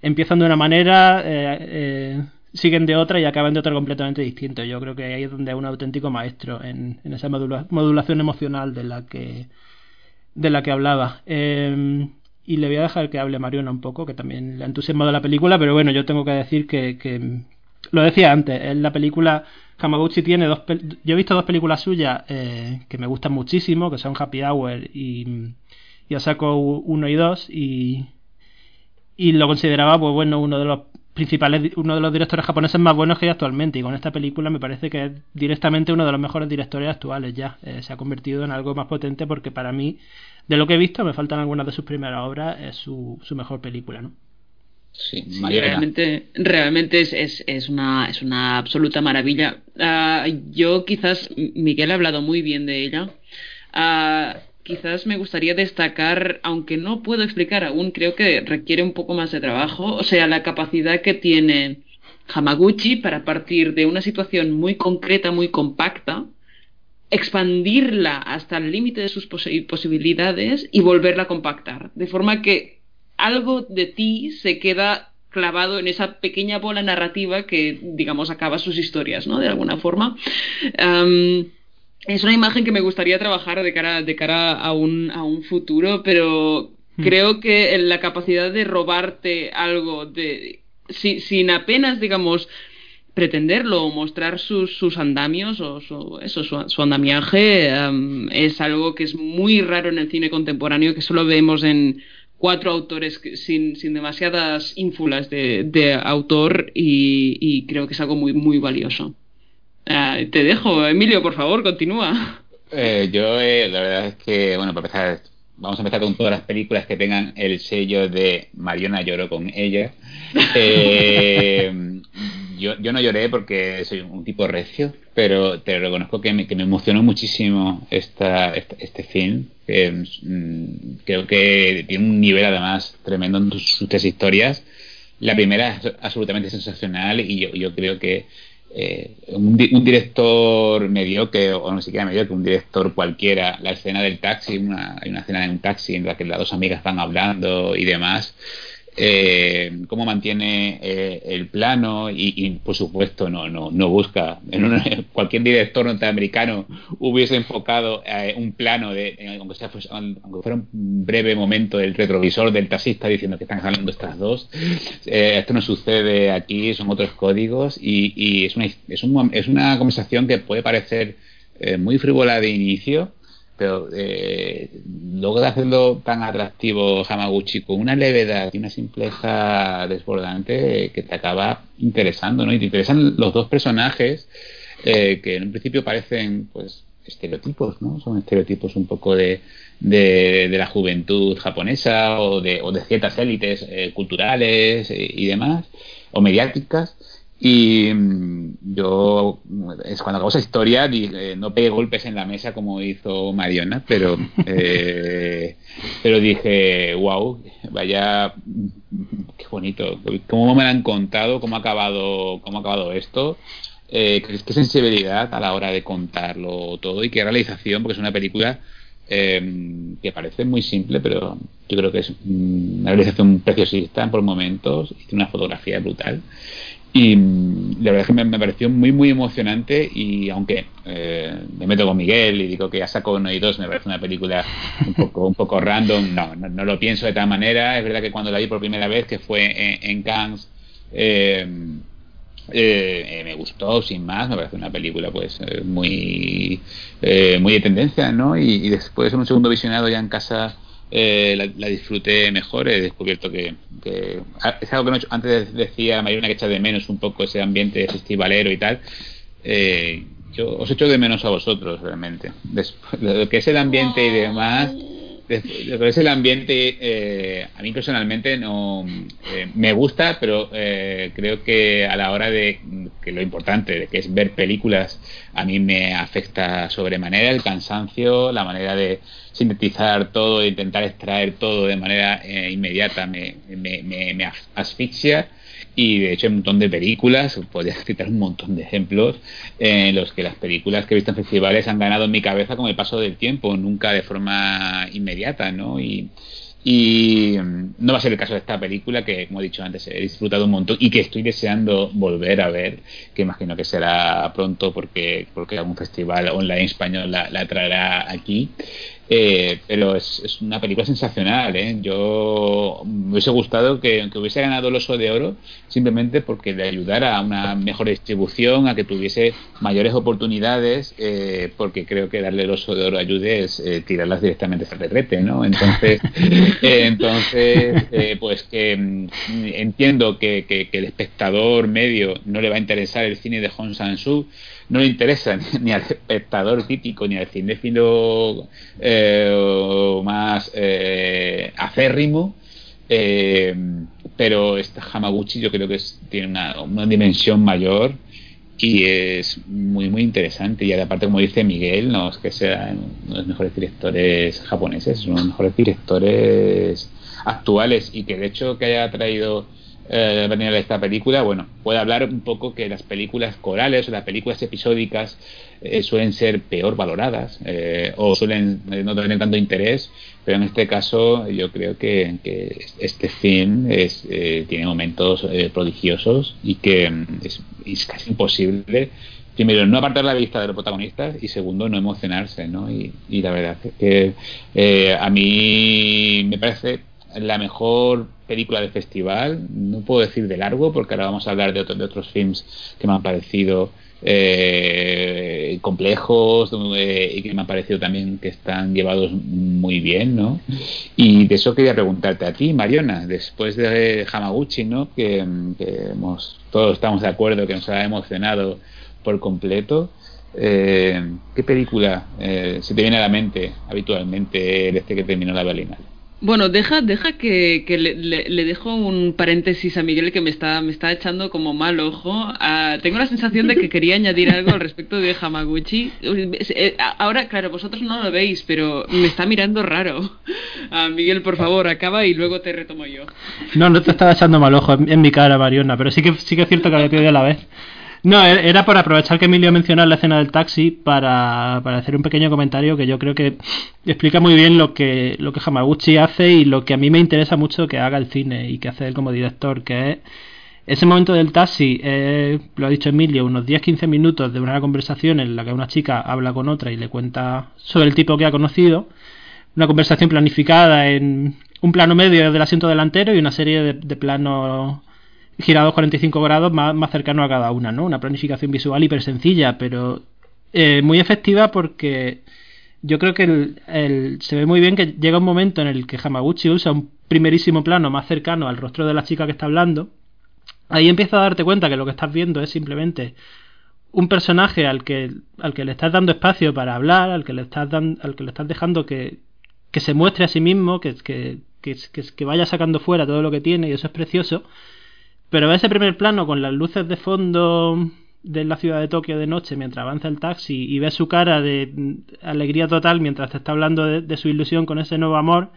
Speaker 3: empiezan de una manera, eh, eh, siguen de otra y acaban de otra completamente distinta. Yo creo que ahí es donde es un auténtico maestro en, esa modulación emocional de la que de la que hablaba. Em, y le voy a dejar que hable Mariona un poco, que también le ha entusiasmado la película, pero bueno, yo tengo que decir que, que lo decía antes, en la película Hamaguchi tiene dos... Yo he visto dos películas suyas eh, que me gustan muchísimo, que son Happy Hour y, y Asako 1 y 2, y, y lo consideraba, pues bueno, uno de los principales, uno de los directores japoneses más buenos que hay actualmente, y con esta película me parece que es directamente uno de los mejores directores actuales ya. Eh, se ha convertido en algo más potente porque para mí, de lo que he visto, me faltan algunas de sus primeras obras, es su, su mejor película, ¿no?
Speaker 4: Sí, realmente, realmente es, es, es, una, es una absoluta maravilla. Ah, yo quizás, Miguel ha hablado muy bien de ella. Uh, quizás me gustaría destacar, aunque no puedo explicar aún, creo que requiere un poco más de trabajo, o sea, la capacidad que tiene Hamaguchi para partir de una situación muy concreta, muy compacta, expandirla hasta el límite de sus posibilidades y volverla a compactar, de forma que algo de ti se queda clavado en esa pequeña bola narrativa que, digamos, acaba sus historias, ¿no? De alguna forma. Es una imagen que me gustaría trabajar de cara, de cara a, un, a un futuro, pero hmm. creo que la capacidad de robarte algo de sin apenas, digamos, pretenderlo o mostrar sus, sus andamios o su, eso, su, andamiaje es algo que es muy raro en el cine contemporáneo, que solo vemos en cuatro autores sin, sin demasiadas ínfulas de, autor y, creo que es algo muy, muy valioso. Ah, te dejo, Emilio, por favor, continúa.
Speaker 2: Eh, yo, eh, la verdad es que, bueno, para empezar, vamos a empezar con todas las películas que tengan el sello de Mariona lloró con ella. Eh, yo, no lloré porque soy un tipo recio, pero te reconozco que me, que me emocionó muchísimo esta, este, film. Que, mm, creo que tiene un nivel además tremendo en sus, tres historias. La primera es absolutamente sensacional y yo, yo creo que eh, un, un, director mediocre, o no siquiera mediocre, un director cualquiera, la escena del taxi, una, hay una escena en un taxi en la que las dos amigas van hablando y demás, eh, cómo mantiene eh, el plano y, por supuesto no no no busca en cualquier director norteamericano hubiese enfocado eh, un plano de pues, aunque fuera un breve momento del retrovisor del taxista diciendo que están hablando estas dos esto no sucede aquí son otros códigos y, y es una es, un, es una conversación que puede parecer muy frívola de inicio pero eh, luego de hacerlo tan atractivo Hamaguchi con una levedad y una simpleza desbordante que te acaba interesando, ¿no? Y te interesan los dos personajes eh, que en un principio parecen, pues, estereotipos, ¿no? Son estereotipos un poco de, de, la juventud japonesa o de, ciertas élites eh, culturales eh, y demás, o mediáticas y mm, yo, es cuando acabó esa historia, dije, no pegué golpes en la mesa como hizo Mariona, pero, eh, pero dije, wow, vaya, qué bonito, cómo me lo han contado, cómo ha acabado, cómo ha acabado esto. Eh, qué sensibilidad a la hora de contarlo todo y qué realización, porque es una película eh, que parece muy simple, pero yo creo que es una realización preciosista por momentos y tiene una fotografía brutal. Y mm, la verdad es que me, pareció muy, muy emocionante. Y aunque eh, me meto con Miguel y digo que ya saco uno y dos, me parece una película un poco, un poco random, no, no, lo pienso de tal manera. Es verdad que cuando la vi por primera vez, que fue en, Cannes, eh, eh, me gustó sin más me parece una película pues muy muy de tendencia no y, y, después en un segundo visionado ya en casa eh, la, la, disfruté mejor. He descubierto que, es algo que no, antes decía Mariana que echa de menos un poco ese ambiente festivalero y tal. Eh, yo os echo de menos a vosotros realmente. Después, lo que es el ambiente y demás lo que es el ambiente, eh, a mí personalmente no eh, me gusta, pero eh, creo que a la hora de que lo importante, de que es ver películas, a mí me afecta sobremanera el cansancio, la manera de sintetizar todo, de intentar extraer todo de manera inmediata, me, me, me asfixia y de hecho hay un montón de películas, podría citar un montón de ejemplos en los que las películas que he visto en festivales han ganado en mi cabeza con el paso del tiempo, nunca de forma inmediata, ¿no? Y, y mm, no va a ser el caso de esta película que, como he dicho antes, he disfrutado un montón y que estoy deseando volver a ver, que imagino que será pronto porque, porque algún festival online español la, la traerá aquí. Eh, pero es, una película sensacional. ¿eh? Yo me hubiese gustado que, hubiese ganado el Oso de Oro simplemente porque le ayudara a una mejor distribución, a que tuviese mayores oportunidades, eh, porque creo que darle el Oso de Oro ayude es eh, tirarlas directamente al retrete, ¿no? Entonces, entonces pues que mm, entiendo que, que, el espectador medio no le va a interesar el cine de Hong Sang-soo no le interesa ni, al espectador crítico ni al cinéfilo eh, más eh, acérrimo. Eh, pero esta Hamaguchi yo creo que tiene una, dimensión mayor y es muy muy interesante y aparte como dice Miguel no es que sea uno de los mejores directores japoneses es uno de los mejores directores actuales y que de hecho que haya traído eh, de esta película, bueno, puede hablar un poco que las películas corales o las películas episódicas eh, suelen ser peor valoradas eh, o suelen eh, no tener tanto interés, pero en este caso yo creo que, este film es, tiene momentos prodigiosos y que mm, es, casi imposible primero, no apartar la vista de los protagonistas y segundo, no emocionarse, ¿no? Y, y la verdad es que a mí me parece la mejor película del festival, no puedo decir de largo, porque ahora vamos a hablar de, otros films que me han parecido eh, complejos eh, y que me han parecido también que están llevados muy bien, ¿no? Y de eso quería preguntarte a ti, Mariona, después de Hamaguchi, ¿no? Que, hemos, todos estamos de acuerdo que nos ha emocionado por completo. Eh, ¿Qué película se te viene a la mente habitualmente desde que terminó la Berlinale?
Speaker 4: Bueno, deja, deja que, le, dejo un paréntesis a Miguel que me está, me está echando como mal ojo. Ah, tengo la sensación de que quería añadir algo al respecto de Hamaguchi. Eh, ahora, claro, vosotros no lo veis, pero me está mirando raro. Ah, Miguel, por favor, acaba y luego te retomo yo.
Speaker 3: No, no te estaba echando mal ojo en, mi cara, Mariona, pero sí que, sí que es cierto que había pedido a la vez. No, e-, era por aprovechar que Emilio mencionado la escena del taxi para, para, hacer un pequeño comentario que yo creo que explica muy bien lo que, lo que Hamaguchi hace y lo que a mí me interesa mucho que haga el cine y que hace él como director, que es ese momento del taxi, eh, lo ha dicho Emilio, unos 10-15 minutos de una conversación en la que una chica habla con otra y le cuenta sobre el tipo que ha conocido, una conversación planificada en un plano medio del asiento delantero y una serie de, de planos girados 45 grados más, más cercano a cada una, ¿no? Una planificación visual hiper sencilla, pero eh, muy efectiva porque yo creo que el, se ve muy bien que llega un momento en el que Hamaguchi usa un primerísimo plano más cercano al rostro de la chica que está hablando. Ahí empieza a darte cuenta que lo que estás viendo es simplemente un personaje al que, al que le estás dando espacio para hablar, al que le estás, dando, al que le estás dejando que, que se muestre a sí mismo, que, que, que, vaya sacando fuera todo lo que tiene y eso es precioso. Pero ese primer plano con las luces de fondo de la ciudad de Tokio de noche mientras avanza el taxi y ves su cara de alegría total mientras te está hablando de, su ilusión con ese nuevo amor.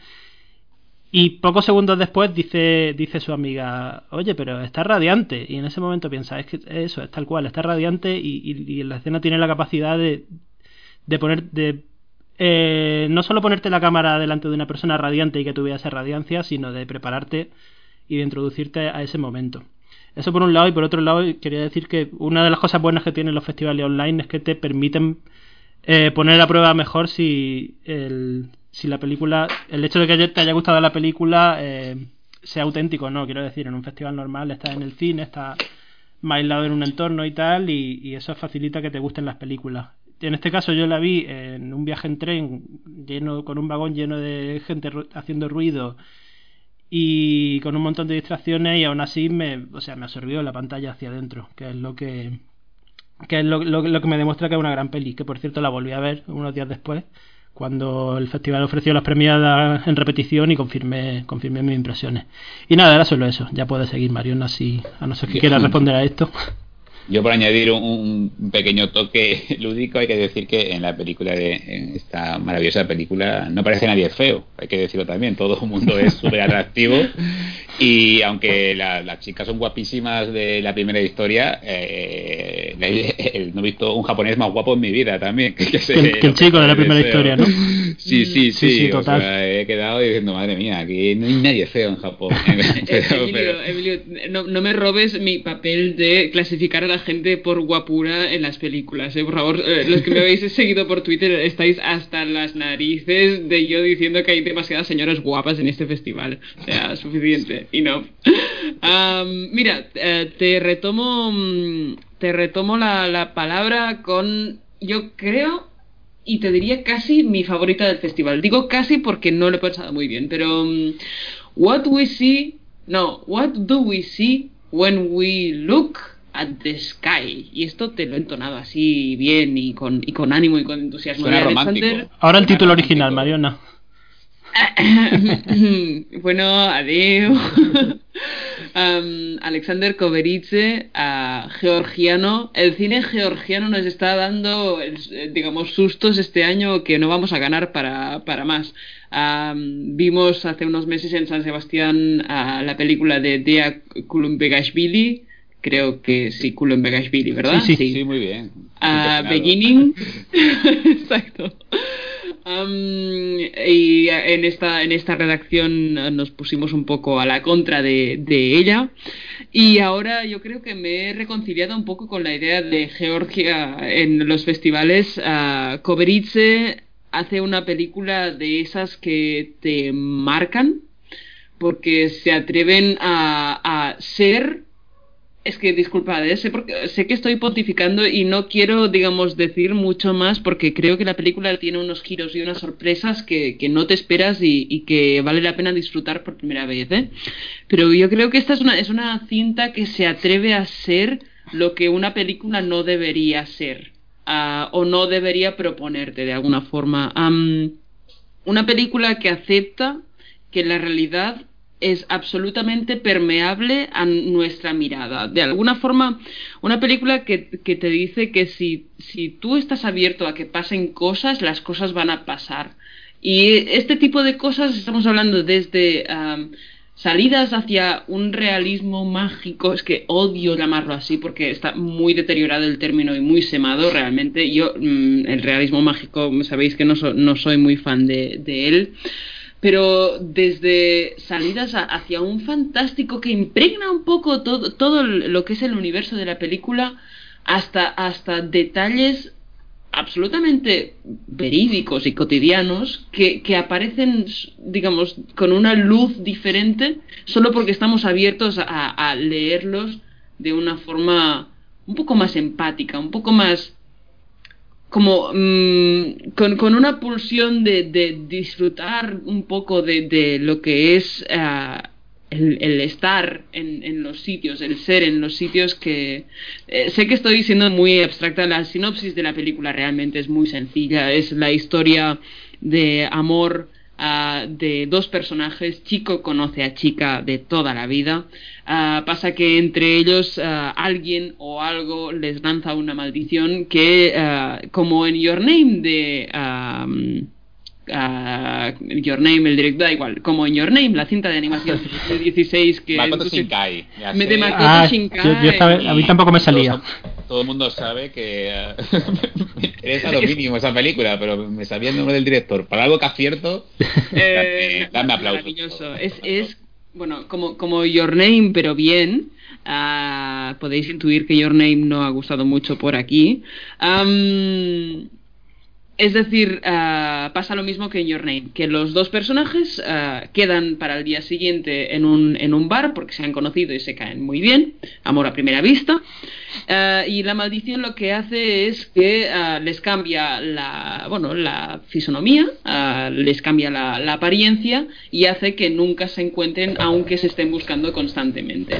Speaker 3: Y pocos segundos después dice, dice su amiga, oye, pero está radiante. Y en ese momento piensa, es que eso, es tal cual, está radiante y, la escena tiene la capacidad de, de poner, de eh, no solo ponerte la cámara delante de una persona radiante y que veas esa radiancia, sino de prepararte y de introducirte a ese momento. Eso por un lado y por otro lado quería decir que una de las cosas buenas que tienen los festivales online es que te permiten eh, poner a prueba mejor si, el, si la película, el hecho de que te haya gustado la película eh, sea auténtico no. Quiero decir, en un festival normal estás en el cine, estás más aislado en un entorno y tal y, y eso facilita que te gusten las películas. en este caso yo la vi en un viaje en tren lleno con un vagón lleno de gente haciendo ruido y con un montón de distracciones y aún así me, o sea, me absorbió la pantalla hacia adentro, que es lo que que es lo, lo, que me demuestra que es una gran peli, que por cierto la volví a ver unos días después cuando el festival ofreció las premiadas en repetición y confirmé, confirmé mis impresiones. Y nada, era solo eso. Ya puede seguir Mariona si a no ser que quiera responder a esto.
Speaker 2: Yo por añadir un, pequeño toque lúdico, hay que decir que en la película de esta maravillosa película no parece nadie feo, hay que decirlo también, todo el mundo es súper atractivo y aunque las chicas son guapísimas de la primera historia, eh, no he visto un japonés más guapo en mi vida también.
Speaker 3: Que, el, chico de la primera historia, ¿no?
Speaker 2: Sí, sí, sí, total. he quedado diciendo, madre mía, aquí no hay nadie feo en Japón.
Speaker 4: Emilio, no, no, me robes mi papel de clasificar a la gente por guapura en las películas, ¿eh? Por favor, eh, los que me habéis seguido por Twitter estáis hasta las narices de yo diciendo que hay demasiadas señoras guapas en este festival. O sea, suficiente. Y no. mira, eh, te retomo, mm, te retomo la, la palabra con, yo creo, y te diría casi mi favorita del festival. Digo casi porque no lo he pensado muy bien, pero um, what we see, no, what do we see when we look at the sky? Y esto te lo he entonado así bien y con, y con ánimo y con entusiasmo.
Speaker 3: Ahora el título original, Mariona.
Speaker 4: bueno, adiós. Alexander Koveritze, georgiano. El cine georgiano nos está dando, digamos, sustos este año que no vamos a ganar para, para más. vimos hace unos meses en San Sebastián la película de Dea Kulumbegashvili. Creo que sí, Kulumbegashvili, ¿verdad?
Speaker 2: Sí, sí, sí, muy bien.
Speaker 4: beginning. Exacto y en esta, en esta redacción nos pusimos un poco a la contra de, ella. Y ahora yo creo que me he reconciliado un poco con la idea de Georgia en los festivales. Uh, hace una película de esas que te marcan porque se atreven a, a ser es que disculpad, ¿eh? sé, porque, sé que estoy pontificando y no quiero, digamos, decir mucho más porque creo que la película tiene unos giros y unas sorpresas que, que no te esperas y, que vale la pena disfrutar por primera vez. ¿eh? Pero yo creo que esta es una, es una cinta que se atreve a ser lo que una película no debería ser uh, o no debería proponerte de alguna forma. Um, una película que acepta que la realidad es absolutamente permeable a nuestra mirada. De alguna forma, una película que, que, te dice que si, si tú estás abierto a que pasen cosas, las cosas van a pasar. Y este tipo de cosas estamos hablando desde salidas hacia un realismo mágico, es que odio llamarlo así porque está muy deteriorado el término y muy semado realmente. Yo, mm, el realismo mágico, sabéis que no, no soy muy fan de, de él pero desde salidas hacia un fantástico que impregna un poco todo, todo lo que es el universo de la película, hasta, hasta detalles absolutamente verídicos y cotidianos que, que, aparecen, digamos, con una luz diferente solo porque estamos abiertos a, a leerlos de una forma un poco más empática, un poco más como mm, con, con, una pulsión de, de, disfrutar un poco de, de lo que es el, el, estar en, en, los sitios, el ser en los sitios que... Eh, sé que estoy siendo muy abstracta, la sinopsis de la película realmente es muy sencilla, es la historia de amor de dos personajes, chico conoce a chica de toda la vida, pasa que entre ellos alguien o algo les lanza una maldición que, como en Your Name de... Your Name, el director, da igual, como en Your Name, la cinta de animación de 16 que...
Speaker 2: Makoto Shinkai.
Speaker 4: Me de Makoto ah,
Speaker 3: Shinkai. a mí tampoco me salía.
Speaker 2: Todo, el mundo sabe que es a lo mínimo esa película, pero me sabía el nombre del director. Para algo que acierto, eh, dame, aplausos.
Speaker 4: Maravilloso. Es, es, bueno, como, como Your Name, pero bien. Uh, podéis intuir que Your Name no ha gustado mucho por aquí. Um, Es decir, ah, pasa lo mismo que en Your Name, que los dos personajes ah, quedan para el día siguiente en un, en un bar porque se han conocido y se caen muy bien, amor a primera vista, ah, y la maldición lo que hace es que les cambia la, bueno, la fisonomía, les cambia la apariencia y hace que nunca se encuentren aunque se estén buscando constantemente.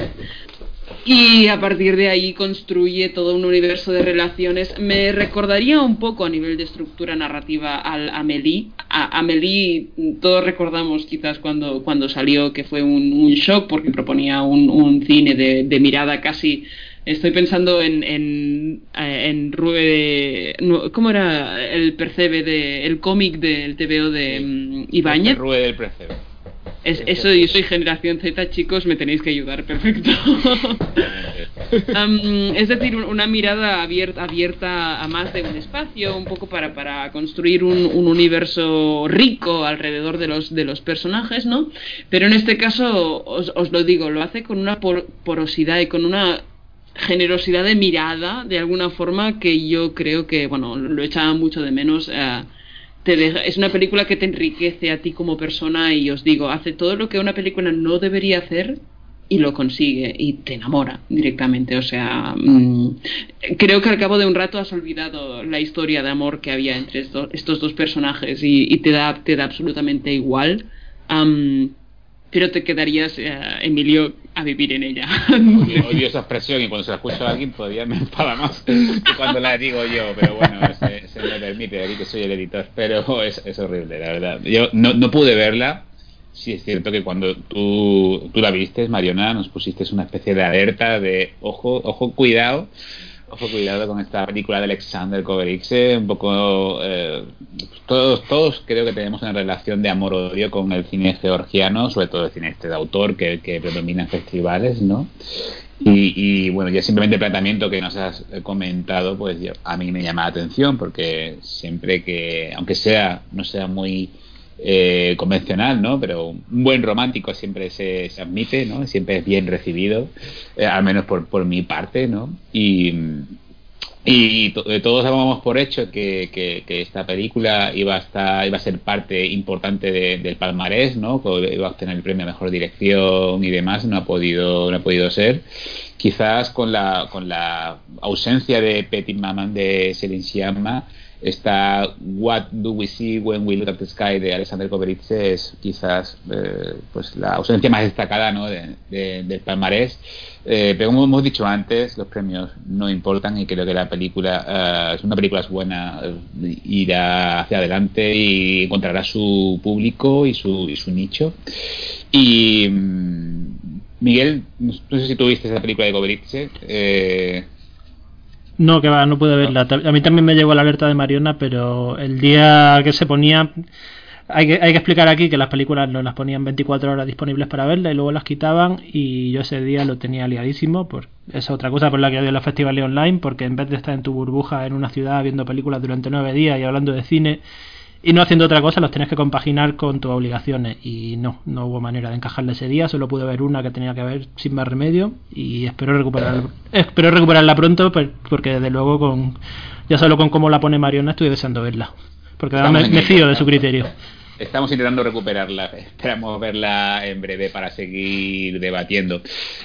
Speaker 4: Y a partir de ahí construye todo un universo de relaciones. Me recordaría un poco a nivel de estructura narrativa al Amélie. A Amélie todos recordamos quizás cuando, cuando salió que fue un, un shock porque proponía un, un cine de, de, mirada casi... Estoy pensando en, en, eh, en Rue ¿Cómo era el percebe de, el cómic del TVO de um, Ibáñez?
Speaker 2: Rue del percebe.
Speaker 4: Es, eso, yo soy generación Z, chicos, me tenéis que ayudar, perfecto. um, es decir, una mirada abierta, abierta a más de un espacio, un poco para, para construir un, un, universo rico alrededor de los, de los personajes, ¿no? Pero en este caso, os, os lo digo, lo hace con una por, porosidad y con una generosidad de mirada, de alguna forma, que yo creo que, bueno, lo echaba mucho de menos. Uh, te deja, es una película que te enriquece a ti como persona y os digo, hace todo lo que una película no debería hacer y lo consigue y te enamora directamente. O sea, mmm, creo que al cabo de un rato has olvidado la historia de amor que había entre estos, estos dos personajes y, y, te, da, te da absolutamente igual. Pero te quedarías, eh, Emilio, a vivir en ella.
Speaker 2: Odio, odio, esa expresión y cuando se la escucho a alguien todavía me enfada más que cuando la digo yo, pero bueno, se, se me permite, aquí que soy el editor, pero es, es horrible, la verdad. Yo no, no, pude verla, sí es cierto que cuando tú, tú la viste, Mariona, nos pusiste una especie de alerta de ojo, ojo, cuidado, ojo cuidado con esta película de Alexander Kovaritze, un poco eh, todos todos creo que tenemos una relación de amor odio con el cine georgiano, sobre todo el cine este de autor que, que predomina en festivales, ¿no? Y, y, bueno, ya simplemente el planteamiento que nos has comentado, pues a mí me llama la atención porque siempre que, aunque sea, no sea muy eh, convencional, ¿no? Pero un buen romántico siempre se, se admite, ¿no? Siempre es bien recibido, eh, al menos por, por mi parte, ¿no? Y, y to todos dábamos por hecho que, que, que, esta película iba a estar, iba a ser parte importante de, del palmarés, ¿no? Que iba a obtener el premio a mejor dirección y demás, no ha podido, no ha podido ser. Quizás con la, con la ausencia de Petit Maman de Selin Siamma, esta What Do We See When We Look at the Sky de Alexander Koberitze es quizás eh, pues la ausencia más destacada ¿no? de, de, del palmarés. Eh, pero como hemos dicho antes, los premios no importan y creo que la película uh, es una película es buena, irá hacia adelante y encontrará su público y su, y su nicho. Y Miguel, no sé si tuviste esa película de Koberitze. Eh,
Speaker 3: no, que va, no pude verla. A mí también me llegó la alerta de Mariona, pero el día que se ponía. Hay que, hay que explicar aquí que las películas no las ponían 24 horas disponibles para verla y luego las quitaban y yo ese día lo tenía liadísimo. Por, es otra cosa por la que odio los festivales online, porque en vez de estar en tu burbuja en una ciudad viendo películas durante nueve días y hablando de cine y no haciendo otra cosa, los tienes que compaginar con tus obligaciones. Y no, no hubo manera de encajarle ese día, solo pude ver una que tenía que ver sin más remedio y espero recuperar, espero recuperarla pronto porque desde luego con ya solo con cómo la pone Mariona estoy deseando verla. Porque me, me fío de su criterio.
Speaker 2: Estamos intentando recuperarla, esperamos verla en breve para seguir debatiendo.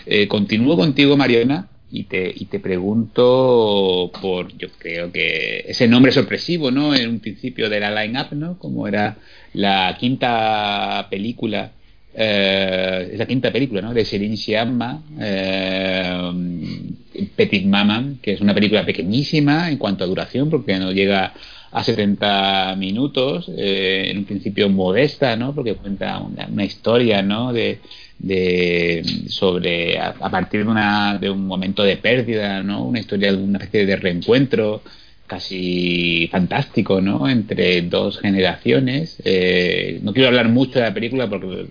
Speaker 2: Eh, continúo contigo, Mariona, y te, y te pregunto por, yo creo que ese nombre sorpresivo, ¿no? En un principio de la line-up, ¿no? Como era la quinta película, eh, es la quinta película, ¿no? De Celine Sciamma, eh, Petit Maman, que es una película pequeñísima en cuanto a duración, porque no llega a 70 minutos, eh, en un principio modesta, ¿no? Porque cuenta una, una historia, ¿no? De, de sobre a, a, partir de una de un momento de pérdida no una historia de una especie de reencuentro casi fantástico no entre dos generaciones. Eh, no quiero hablar mucho de la película porque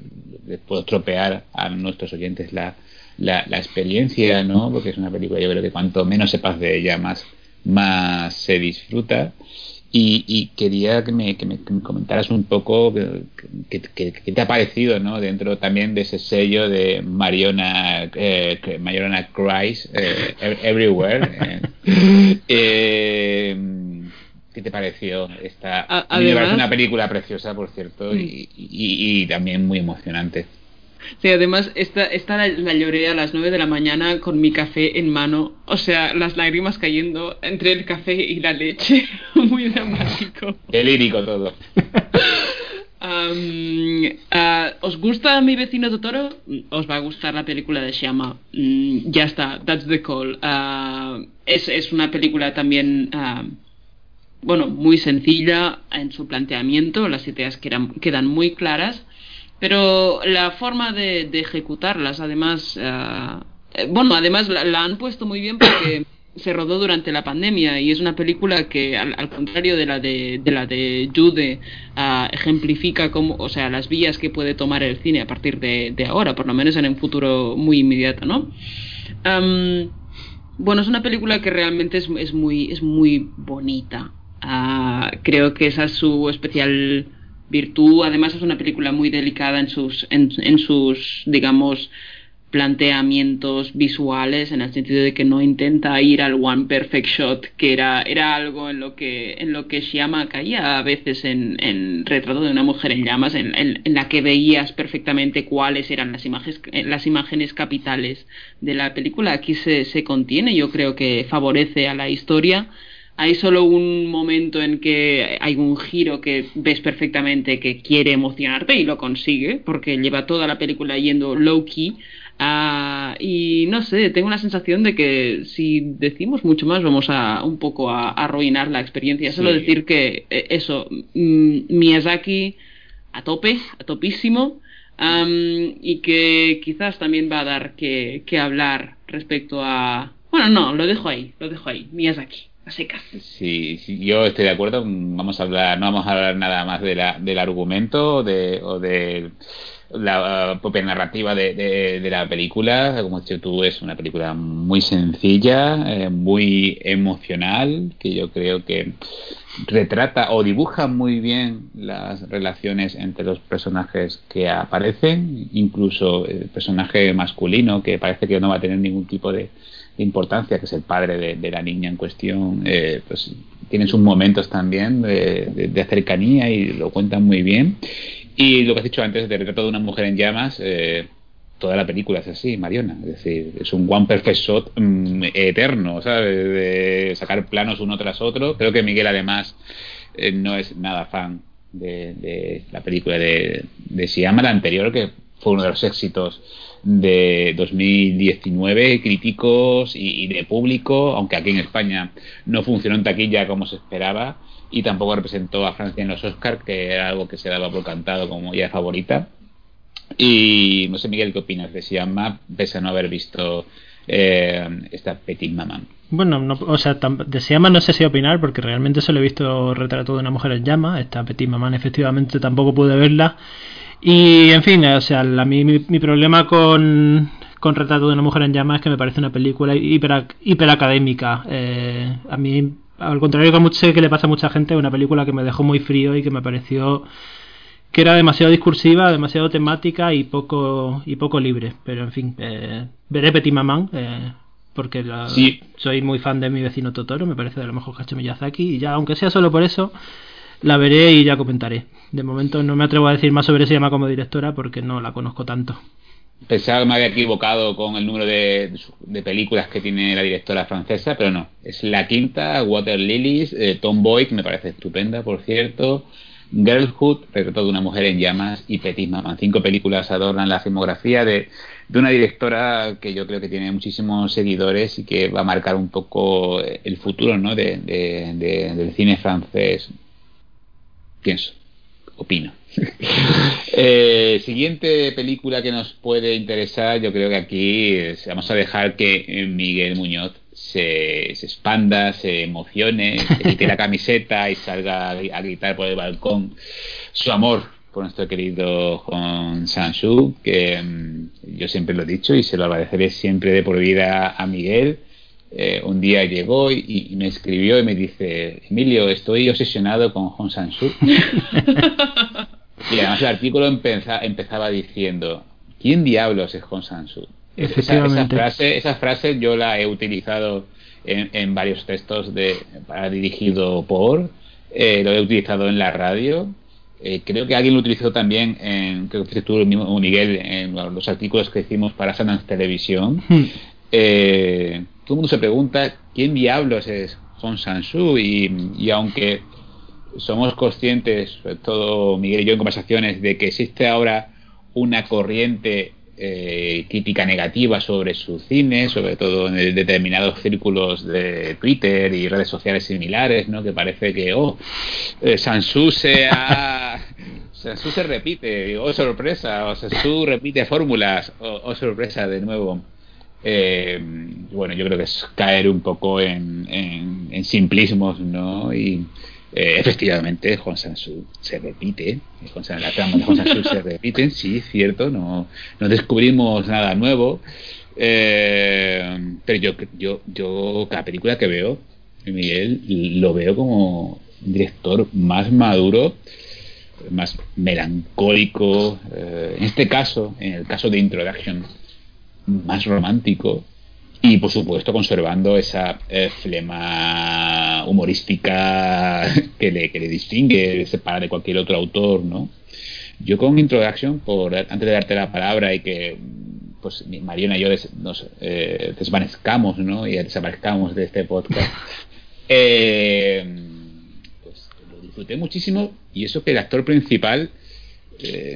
Speaker 2: puedo estropear a nuestros oyentes la, la, la experiencia no porque es una película yo creo que cuanto menos sepas de ella más más se disfruta y, y, quería que me, que, me, que me, comentaras un poco qué te ha parecido ¿no? dentro también de ese sello de Mariona, eh, Mariona Christ eh, Everywhere. Eh, eh, ¿qué te pareció esta?
Speaker 4: A-
Speaker 2: me parece una película preciosa, por cierto, y, y- y también muy emocionante.
Speaker 4: Sí, además, esta, esta la, la lloré a las 9 de la mañana con mi café en mano. O sea, las lágrimas cayendo entre el café y la leche. Muy dramático.
Speaker 2: Qué lírico todo.
Speaker 4: Ah, ¿Os gusta mi vecino Totoro? Os va a gustar la película de Shyama. Mm, ya está, that's the call. Ah, es, es una película también, ah, bueno, muy sencilla en su planteamiento. Las ideas quedan, quedan muy claras. Pero la forma de, de ejecutarlas, además, eh, bueno, además la, la han puesto muy bien porque se rodó durante la pandemia y es una película que, al, contrario de la de, de la de Jude, ah, ejemplifica cómo, o sea, las vías que puede tomar el cine a partir de, de ahora, por lo menos en un futuro muy inmediato, ¿no? Am, bueno, es una película que realmente es, es muy, es muy bonita. Ah, creo que esa es su especial virtud. Además es una película muy delicada en sus, en, en sus, digamos, planteamientos visuales, en el sentido de que no intenta ir al one perfect shot, que era, era algo en lo que, en lo que Shyama caía a veces en, en retrato de una mujer en llamas, en, en- en la que veías perfectamente cuáles eran las imágenes, las imágenes capitales de la película. Aquí se, se contiene, yo creo que favorece a la historia. Hay solo un momento en que hay un giro que ves perfectamente que quiere emocionarte y lo consigue, porque lleva toda la película yendo low key. Ah, y no sé, tengo la sensación de que si decimos mucho más vamos a un poco a, a arruinar la experiencia. Solo decir que eh, eso, mm, Miyazaki a tope, a topísimo, am, y que quizás también va a dar que, que hablar respecto a... Bueno, no, lo dejo ahí, lo dejo ahí, Miyazaki, a secas.
Speaker 2: Sí, sí, yo estoy de acuerdo. Vamos a hablar, no vamos a hablar nada más de la, del argumento de, o de la uh, propia narrativa de, de- de la película. Como has dicho tú, es una película muy sencilla, eh, muy emocional, que yo creo que retrata o dibuja muy bien las relaciones entre los personajes que aparecen, incluso el personaje masculino que parece que no va a tener ningún tipo de, importancia, que es el padre de, de la niña en cuestión, eh, pues tiene sus momentos también de, de- cercanía y lo cuentan muy bien. Y lo que has dicho antes de retrato de una mujer en llamas, eh, toda la película es así, Mariona. Es decir, es un one perfect shot mm, eterno, ¿sabes? De sacar planos uno tras otro. Creo que Miguel, además, eh, no es nada fan de, de la película de, de Siama, la anterior, que fue uno de los éxitos de 2019, críticos y, de público, aunque aquí en España no funcionó en taquilla como se esperaba y tampoco representó a Francia en los Oscars, que era algo que se daba por cantado como ya favorita. Y no sé, Miguel, ¿qué opinas de Siama, pese a no haber visto eh, esta Petit Maman?
Speaker 3: Bueno, no, o sea, de Siama no sé si opinar porque realmente solo he visto retrato de una mujer en llama. Esta Petit Maman efectivamente tampoco pude verla. Y en fin, o sea, la- mi, mi, problema con, con retrato de una mujer en llama es que me parece una película hiper, hiperacadémica. Eh, a mí, al contrario que a mucho- sé que le pasa a mucha gente, es una película que me dejó muy frío y que me pareció que era demasiado discursiva, demasiado temática y poco y poco libre. Pero en fin, eh, veré Petit Maman eh, porque la-
Speaker 2: Sí.
Speaker 3: soy muy fan de mi vecino Totoro, me parece de lo mejor que ha hecho Miyazaki y ya, aunque sea solo por eso, la veré y ya comentaré. De momento no me atrevo a decir más sobre llama como directora porque no la conozco tanto.
Speaker 2: Pensaba que me había equivocado con el número de, de películas que tiene la directora francesa, pero no. Es la quinta, Water Lilies, eh, Tomboy, que me parece estupenda, por cierto. Girlhood, Retrato de una mujer en llamas y Petit Maman. Cinco películas adornan la filmografía de, de una directora que yo creo que tiene muchísimos seguidores y que va a marcar un poco el futuro ¿no? de- del cine francés. Pienso, opino. Eh, siguiente película que nos puede interesar, yo creo que aquí es- vamos a dejar que Miguel Muñoz se, se expanda, se emocione, se quite la camiseta y salga a, gritar por el balcón su amor por nuestro querido Hong Sang-soo, que mm, yo siempre lo he dicho y se lo agradeceré siempre de por vida a Miguel. Eh, un día llegó y, y me escribió y me dice, Emilio, estoy obsesionado con Hong Sang-soo. Y además el artículo empeza- empezaba diciendo, ¿quién diablos es Hong Sang-soo? Esa, esa
Speaker 3: Efectivamente.
Speaker 2: frase, esa frase yo la he utilizado en, en varios textos de, para dirigido por Eh, lo he utilizado en la radio. Eh, creo que alguien lo utilizó también en, creo que tú mismo, Miguel, en los artículos que hicimos para Sundance Televisión.
Speaker 3: Hmm.
Speaker 2: Eh, todo el mundo se pregunta quién diablos es Hong Sansu y, y aunque somos conscientes, sobre todo Miguel y yo en conversaciones, de que existe ahora una corriente eh, crítica negativa sobre su cine, sobre todo en determinados círculos de Twitter y redes sociales similares, ¿no? Que parece que, oh, eh, Sansu se ha... Sansu se repite, oh sorpresa, o Sansu repite fórmulas, oh, oh sorpresa de nuevo. Eh, bueno, yo creo que es caer un poco en, en, simplismos, ¿no? Y, eh, efectivamente, Juan Sansu se repite, la trama de Juan Sansu se repite, sí, cierto, no, no descubrimos nada nuevo, eh, pero yo, yo, yo cada película que veo, Miguel, lo veo como un director más maduro, más melancólico, eh, en este caso, en el caso de Introduction, más romántico, y por supuesto conservando esa eh, flema humorística que le, que le distingue, separa de cualquier otro autor, ¿no? Yo con Introduction, por antes de darte la palabra y que pues Mariona y yo nos eh, desvanezcamos, ¿no? Y desaparezcamos de este podcast, eh, pues lo disfruté muchísimo y eso que el actor principal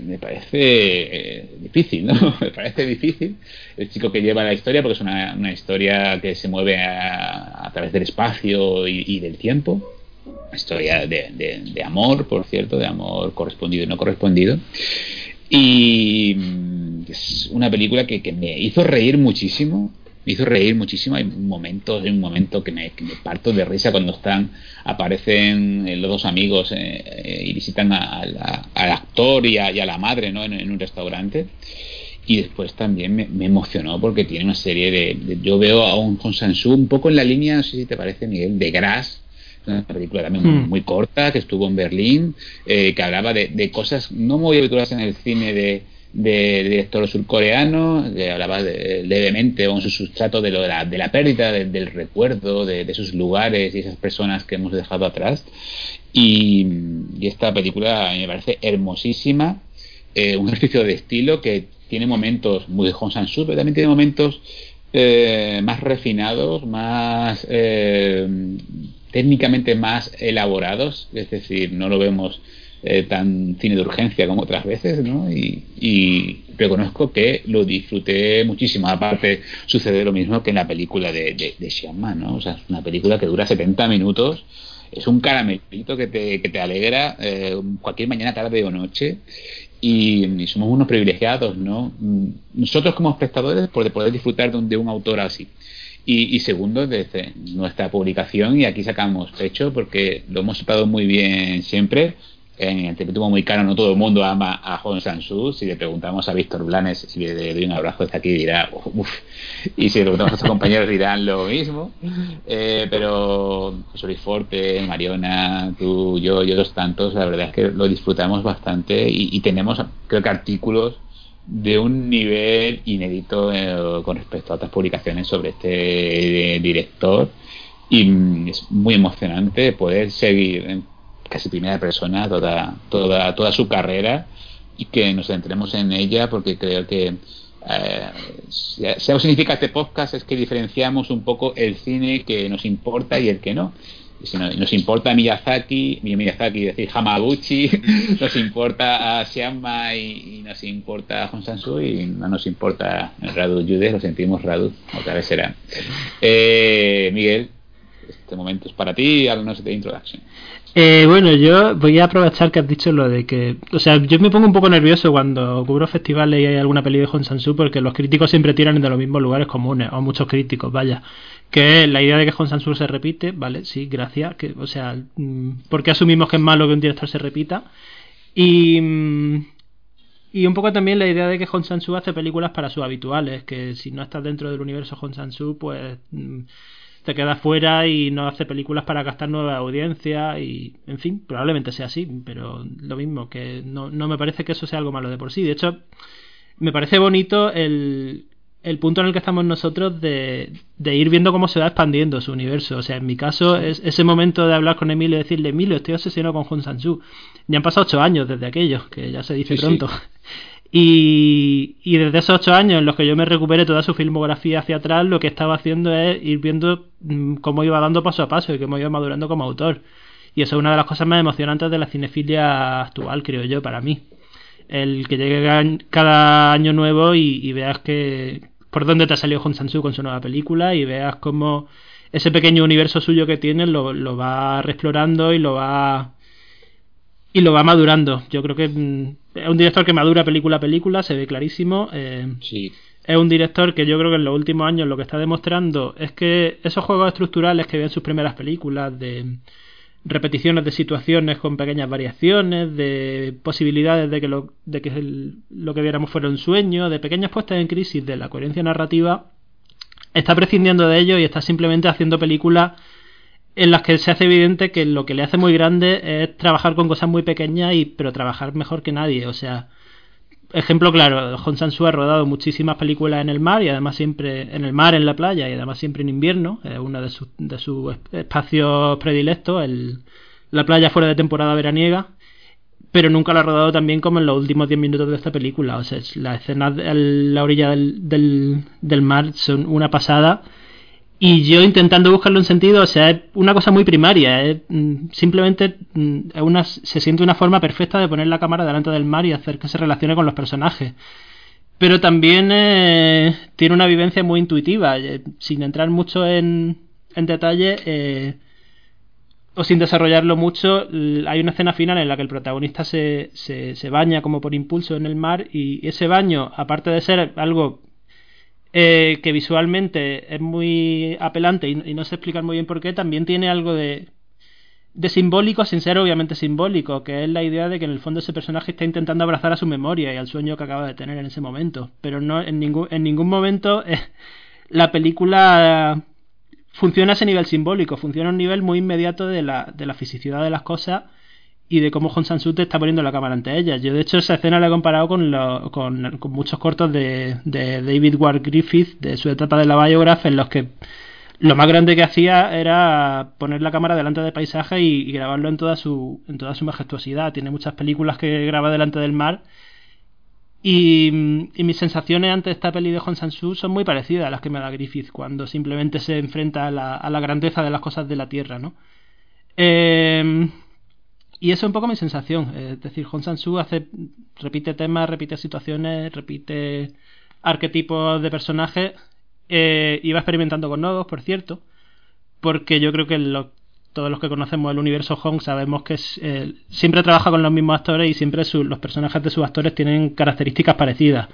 Speaker 2: me parece eh, difícil, ¿no? me parece difícil el chico que lleva la historia, porque es una, una historia que se mueve a, través del espacio y, y, del tiempo. Una historia de, de, de, amor, por cierto, de amor correspondido y no correspondido. Y mm, es una película que, que me hizo reír muchísimo, me hizo reír muchísimo. Hay momentos, hay un momento que me, que me, parto de risa cuando están, aparecen los dos amigos eh, eh, y visitan a, a, al actor y a, y a la madre ¿no? en, en, un restaurante. Y después también me, me, emocionó porque tiene una serie de, de Yo veo a un Hong Sansu un poco en la línea, no sé si te parece, Miguel, de Grass, una película también muy, muy, corta que estuvo en Berlín, eh, que hablaba de, de, cosas no muy habituales en el cine de de, de director surcoreano, que hablaba de, levemente con su sustrato de, lo de, la, de la pérdida de, del recuerdo, de, de, esos lugares y esas personas que hemos dejado atrás. Y, y esta película me parece hermosísima, eh, un ejercicio de estilo que tiene momentos muy de Hong Sang-soo, pero también tiene momentos eh, más refinados, más eh, técnicamente más elaborados, es decir, no lo vemos eh, tan cine de urgencia como otras veces, ¿no? Y, reconozco que lo disfruté muchísimo. Aparte, sucede lo mismo que en la película de, de, ¿no? O sea, es una película que dura 70 minutos, es un caramelito que te, que te alegra eh, cualquier mañana, tarde o noche. Y, somos unos privilegiados, ¿no? Nosotros como espectadores por poder disfrutar de un, de un autor así. Y, y, segundo, desde nuestra publicación, y aquí sacamos pecho porque lo hemos tratado muy bien siempre, en el Tepetumo muy caro no todo el mundo ama a Hong Sansu. Si le preguntamos a Víctor Blanes, si le doy un abrazo desde aquí, dirá uff. Y si le preguntamos a sus compañeros, dirán lo mismo. Eh, pero José Luis Forte, Mariona, tú, yo y otros tantos, la verdad es que lo disfrutamos bastante y, tenemos, creo que, artículos de un nivel inédito eh, con respecto a otras publicaciones sobre este eh, director. Y es muy emocionante poder seguir casi primera persona toda, toda, toda su carrera y que nos centremos en ella porque creo que eh, si algo significa este podcast es que diferenciamos un poco el cine que nos importa y el que no. Si no, nos importa Miyazaki, Miyazaki, decir, Hamaguchi, nos importa a Siama y, y, nos importa a Hong Sansu y no nos importa Radu Jude, lo sentimos Radu, otra vez será. Eh, Miguel, este momento es para ti, háblanos de introduction.
Speaker 3: Eh, bueno, yo voy a aprovechar que has dicho lo de que. O sea, yo me pongo un poco nervioso cuando cubro festivales y hay alguna peli de Hong Sansu porque los críticos siempre tiran de los mismos lugares comunes, o muchos críticos, vaya. Que la idea de que Hong Sansu se repite, vale, sí, gracias. Que, o sea, ¿por qué asumimos que es malo que un director se repita? Y. Y un poco también la idea de que Hong Sansu hace películas para sus habituales, que si no estás dentro del universo Hong Sansu, pues te queda fuera y no hace películas para gastar nueva audiencia y, en fin, probablemente sea así, pero lo mismo, que no, no me parece que eso sea algo malo de por sí. De hecho, me parece bonito el, el punto en el que estamos nosotros de, ir viendo cómo se va expandiendo su universo. O sea, en mi caso, es ese momento de hablar con Emilio y decirle, Emilio, estoy obsesionado con Hong Sansu. Ya han pasado ocho años desde aquello, que ya se dice pronto. Y, y, desde esos ocho años en los que yo me recuperé toda su filmografía hacia atrás, lo que estaba haciendo es ir viendo mm, cómo iba dando paso a paso y cómo iba madurando como autor. Y eso es una de las cosas más emocionantes de la cinefilia actual, creo yo, para mí. El que llegue cada año nuevo y, veas que por dónde te ha salido Hong Sansu con su nueva película y veas cómo ese pequeño universo suyo que tiene lo, lo va reexplorando y lo va y lo va madurando. Yo creo que mm, es un director que madura película a película, se ve clarísimo. Eh,
Speaker 2: sí.
Speaker 3: Es un director que yo creo que en los últimos años lo que está demostrando es que esos juegos estructurales que ve en sus primeras películas de repeticiones de situaciones con pequeñas variaciones, de posibilidades de que lo, de que lo que viéramos fuera un sueño, de pequeñas puestas en crisis de la coherencia narrativa, está prescindiendo de ello y está simplemente haciendo películas en las que se hace evidente que lo que le hace muy grande es trabajar con cosas muy pequeñas y pero trabajar mejor que nadie, o sea, ejemplo claro, Hong Sansu ha rodado muchísimas películas en el mar y además siempre en el mar, en la playa y además siempre en invierno, es uno de sus, de espacios predilectos, el, la playa fuera de temporada veraniega, pero nunca lo ha rodado tan bien como en los últimos 10 minutos de esta película, o sea, las escenas en la orilla del, del mar son una pasada y yo intentando buscarle un sentido, o sea, es una cosa muy primaria, es, mm, simplemente mm, una, se siente una forma perfecta de poner la cámara delante del mar y hacer que se relacione con los personajes. Pero también eh, tiene una vivencia muy intuitiva, eh, sin entrar mucho en, en detalle eh, o sin desarrollarlo mucho. Hay una escena final en la que el protagonista se, se, se baña como por impulso en el mar y ese baño, aparte de ser algo eh, que visualmente es muy apelante y, no sé explicar muy bien por qué, también tiene algo de, de simbólico sin ser obviamente simbólico, que es la idea de que en el fondo ese personaje está intentando abrazar a su memoria y al sueño que acaba de tener en ese momento. Pero no en ningún, en ningún momento eh, la película funciona a ese nivel simbólico, funciona a un nivel muy inmediato de la, de la fisicidad de las cosas y de cómo Hong Sang-soo te está poniendo la cámara ante ella. Yo, de hecho, esa escena la he comparado con, con, muchos cortos de, David Ward Griffith, de su etapa de la Biograph, en los que lo más grande que hacía era poner la cámara delante del paisaje y, grabarlo en toda, su, en toda su majestuosidad. Tiene muchas películas que graba delante del mar. Y, mis sensaciones ante esta peli de Hong Sang-soo son muy parecidas a las que me da Griffith cuando simplemente se enfrenta a la, a la grandeza de las cosas de la Tierra, ¿no? Eh, y eso es un poco mi sensación. Es decir, Hong Sang-soo hace, repite temas, repite situaciones, repite arquetipos de personajes eh, y experimentando con nuevos, por cierto, porque yo creo que todos los que conocemos el universo Hong sabemos que eh, siempre trabaja con los mismos actores y siempre los personajes de sus actores tienen características parecidas.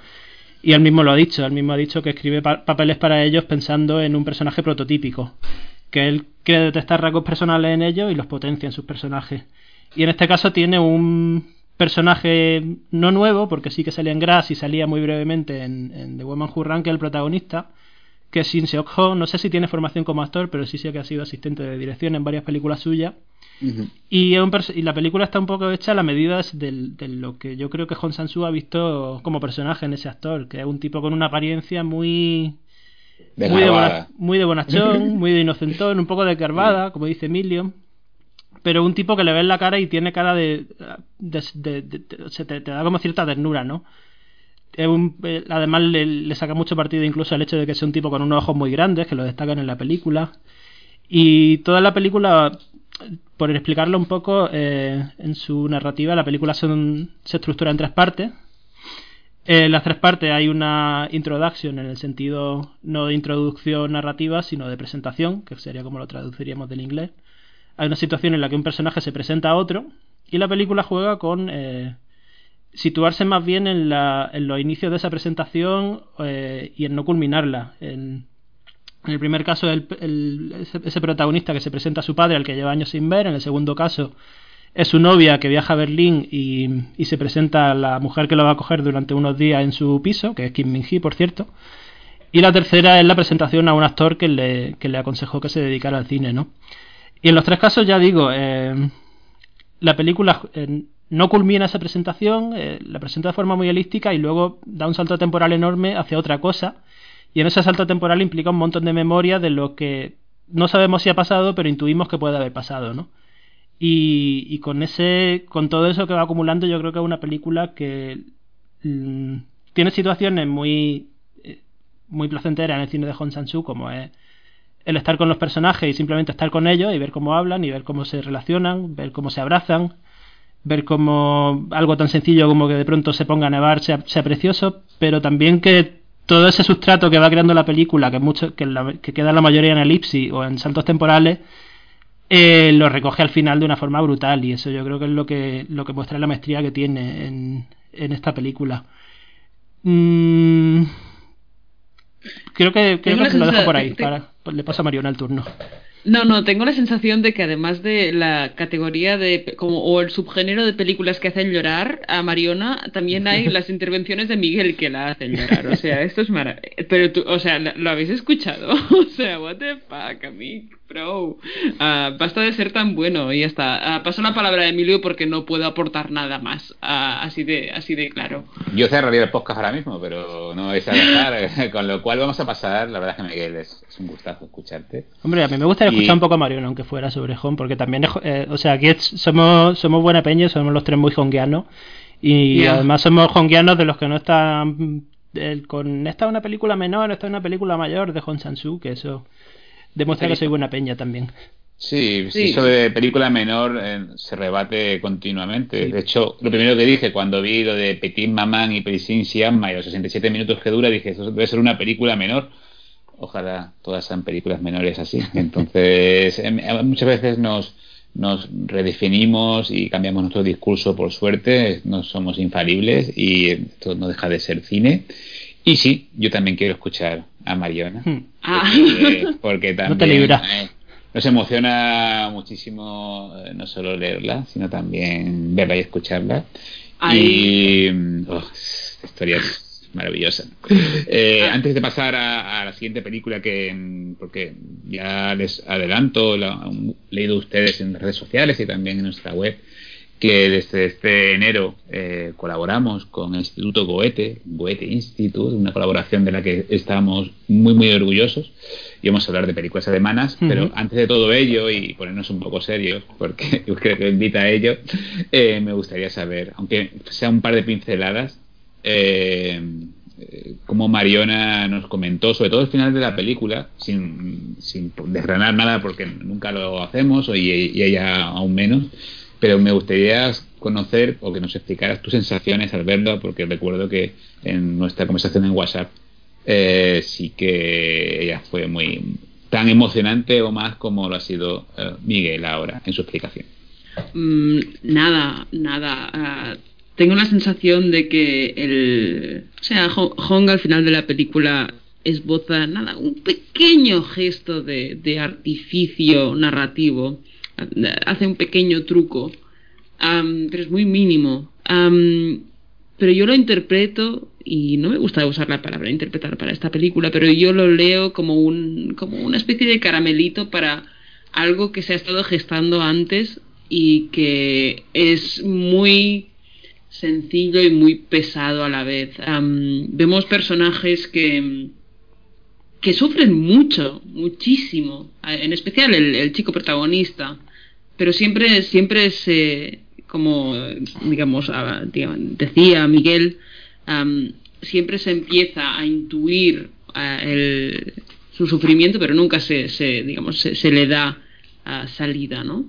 Speaker 3: Y él mismo lo ha dicho, él mismo ha dicho que escribe papeles para ellos pensando en un personaje prototípico, que él quiere detectar rasgos personales en ellos y los potencia en sus personajes. Y en este caso tiene un personaje no nuevo, porque sí que salía en Grass y salía muy brevemente en, The Woman Who Ran, que es el protagonista, que es Shin Seok Ho. No sé si tiene formación como actor, pero sí sé que ha sido asistente de dirección en varias películas suyas. y, y, la película está un poco hecha a la medida de, lo que yo creo que Hong Sang-soo ha visto como personaje en ese actor, que es un tipo con una apariencia muy... muy, de muy de bonachón, muy de inocentón, un poco de carvada, como dice Emilio pero un tipo que le ves la cara y tiene cara de. se te, da como cierta ternura, ¿no? Eh, además, le, saca mucho partido incluso el hecho de que sea un tipo con unos ojos muy grandes, que lo destacan en la película. Y toda la película, por explicarlo un poco, eh, en su narrativa, la película se estructura en tres partes. En las tres partes hay una introduction en el sentido no de introducción narrativa, sino de presentación, que sería como lo traduciríamos del inglés hay una situación en la que un personaje se presenta a otro y la película juega con eh, situarse más bien en, la, en, los inicios de esa presentación eh, y en no culminarla. En, el primer caso, el, ese, protagonista que se presenta a su padre, al que lleva años sin ver. En el segundo caso, es su novia que viaja a Berlín y, y se presenta a la mujer que lo va a coger durante unos días en su piso, que es Kim Min-hee, por cierto. Y la tercera es la presentación a un actor que le, que le aconsejó que se dedicara al cine, ¿no? Y en los tres casos, ya digo, eh, la película eh, no culmina esa presentación, eh, la presenta de forma muy elíptica y luego da un salto temporal enorme hacia otra cosa. Y en ese salto temporal implica un montón de memoria de lo que no sabemos si ha pasado, pero intuimos que puede haber pasado, ¿no? Y, y con ese, con todo eso que va acumulando, yo creo que es una película que mm, tiene situaciones muy, muy placenteras en el cine de Hong Sang-soo, como es el estar con los personajes y simplemente estar con ellos y ver cómo hablan y ver cómo se relacionan, ver cómo se abrazan, ver cómo algo tan sencillo como que de pronto se ponga a nevar sea, sea precioso, pero también que todo ese sustrato que va creando la película, que, mucho, que, la, que queda la mayoría en elipsis o en saltos temporales, eh, lo recoge al final de una forma brutal y eso yo creo que es lo que, lo que muestra la maestría que tiene en, en esta película. Mm, creo que, creo que lo dejo por ahí. Para, le paso a Mariona el turno.
Speaker 4: No, no, tengo la sensación de que además de la categoría de como o el subgénero de películas que hacen llorar a Mariona, también hay las intervenciones de Miguel que la hacen llorar. O sea, esto es maravilloso. Pero tú, o sea, ¿lo habéis escuchado? O sea, what the fuck, a mí, bro. Uh, basta de ser tan bueno y ya está. Uh, paso la palabra a Emilio porque no puedo aportar nada más. Uh, así de así de claro.
Speaker 2: Yo cerraría el podcast ahora mismo, pero no vais a dejar. con lo cual vamos a pasar. La verdad es que Miguel es, es un gustazo escucharte.
Speaker 3: Hombre, a mí me gustaría escuchar un poco a Mariona, aunque fuera sobre Home, porque también, es, eh, o sea, aquí es, somos, somos buena peña, somos los tres muy honguianos, y yeah. además somos honguianos de los que no están, el, con esta una película menor, esta es una película mayor de Hong Sang-soo, que eso demuestra sí. que soy buena peña también.
Speaker 2: Sí, sí, eso de película menor eh, se rebate continuamente. Sí. De hecho, lo primero que dije cuando vi lo de Petit Maman y Petit Siamma y los 67 minutos que dura, dije, eso debe ser una película menor ojalá todas sean películas menores así. Entonces, em, muchas veces nos, nos redefinimos y cambiamos nuestro discurso por suerte, no somos infalibles y esto no deja de ser cine. Y sí, yo también quiero escuchar a Mariona,
Speaker 3: Hmm.
Speaker 4: Ah.
Speaker 2: porque, porque
Speaker 3: No te
Speaker 2: también
Speaker 3: libras.
Speaker 2: eh, nos emociona muchísimo eh, no solo leerla, sino también verla y escucharla.
Speaker 4: Ay.
Speaker 2: Y mm, oh, esta historia es maravillosa. Eh, antes de pasar a, a, la siguiente película, que mm, porque ya les adelanto, la han leído ustedes en redes sociales y también en nuestra web, que desde este enero eh, colaboramos con el Instituto Goethe, Goethe Institute, una colaboración de la que estamos muy, muy orgullosos. Y vamos a hablar de películas alemanas, uh -huh. pero antes de todo ello, y ponernos un poco serios, porque yo creo que invita a ello, eh, me gustaría saber, aunque sea un par de pinceladas, eh, como Mariona nos comentó, sobre todo al final de la película, sin, sin desgranar nada porque nunca lo hacemos y, y, ella aún menos, pero me gustaría conocer o que nos explicaras tus sensaciones al verla, porque recuerdo que en nuestra conversación en WhatsApp eh, sí que ella fue muy tan emocionante o más como lo ha sido uh, Miguel ahora en su explicación.
Speaker 4: Mm, nada, nada. Uh tengo la sensación de que el o sea Hong al final de la película esboza nada un pequeño gesto de, de artificio narrativo hace un pequeño truco um, pero es muy mínimo um, pero yo lo interpreto y no me gusta usar la palabra interpretar para esta película pero yo lo leo como un como una especie de caramelito para algo que se ha estado gestando antes y que es muy sencillo y muy pesado a la vez. Um, vemos personajes que, que sufren mucho, muchísimo, en especial el, el chico protagonista, pero siempre, siempre se, como digamos, digamos decía Miguel, siempre se empieza a intuir el, su sufrimiento, pero nunca se, se digamos, se, le da uh, salida, ¿no?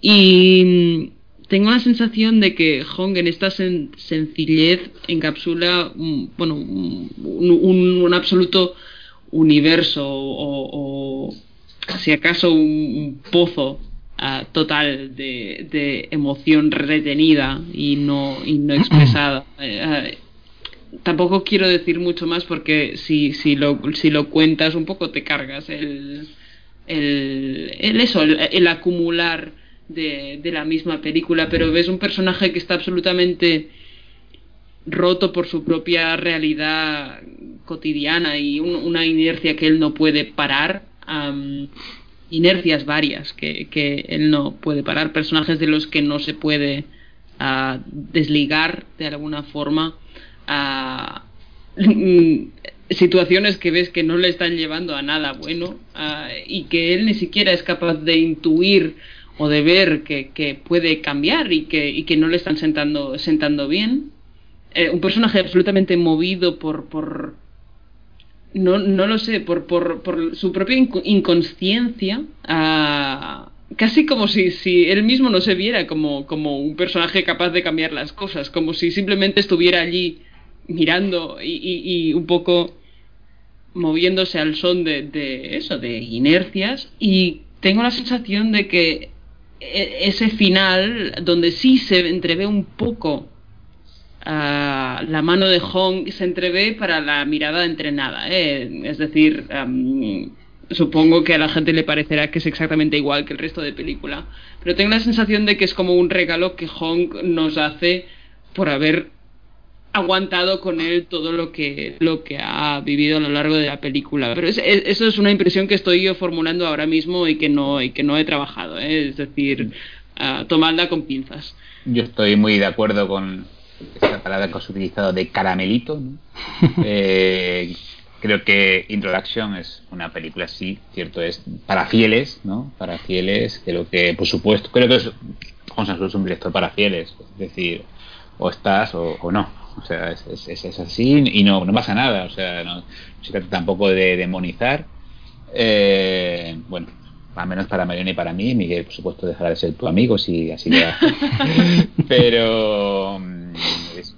Speaker 4: Y tengo la sensación de que Hong en esta sen sencillez encapsula un, bueno, un, un, un absoluto universo o, si acaso un, pozo uh, total de, de, emoción retenida y no, y no expresada. Uh, tampoco quiero decir mucho más porque si, si, lo, si lo cuentas un poco te cargas el, el, el eso, el, el acumular de, de, la misma película, pero ves un personaje que está absolutamente roto por su propia realidad cotidiana y un, una inercia que él no puede parar, um, inercias varias que, que, él no puede parar, personajes de los que no se puede uh, desligar de alguna forma. Uh, situaciones que ves que no le están llevando a nada bueno ah, y que él ni siquiera es capaz de intuir o de ver que, puede cambiar y que, y que no le están sentando, sentando bien. Eh, un personaje absolutamente movido por, por no, no lo sé, por, por, por su propia inconsciencia, casi como si, si él mismo no se viera como, como un personaje capaz de cambiar las cosas, como si simplemente estuviera allí mirando y, y, un poco moviéndose al son de, de, eso, de inercias. Y tengo la sensación de que e, ese final, donde sí se entrevé un poco uh, la mano de Hong, se entrevé para la mirada entrenada. ¿eh? Es decir, um, supongo que a la gente le parecerá que es exactamente igual que el resto de película. Pero tengo la sensación de que es como un regalo que Hong nos hace por haber aguantado con él todo lo que, lo que ha vivido a lo largo de la película. Pero eso es una impresión que estoy yo formulando ahora mismo y que no, y que no he trabajado. ¿eh? Es decir, uh, tomadla con pinzas.
Speaker 2: Yo estoy muy de acuerdo con esta palabra que has utilizado de caramelito. eh, creo que Introduction es una película, sí, cierto, es para fieles, ¿no? Para fieles, creo que, por supuesto, creo que es, es un director para fieles, es decir, o estás o no o sea, es, es, así y no, no pasa nada. O sea, no, se trata tampoco de demonizar. Eh, bueno, al menos para Mariana y para mí. Miguel, por supuesto, dejará de ser tu amigo si así hace. Pero mm,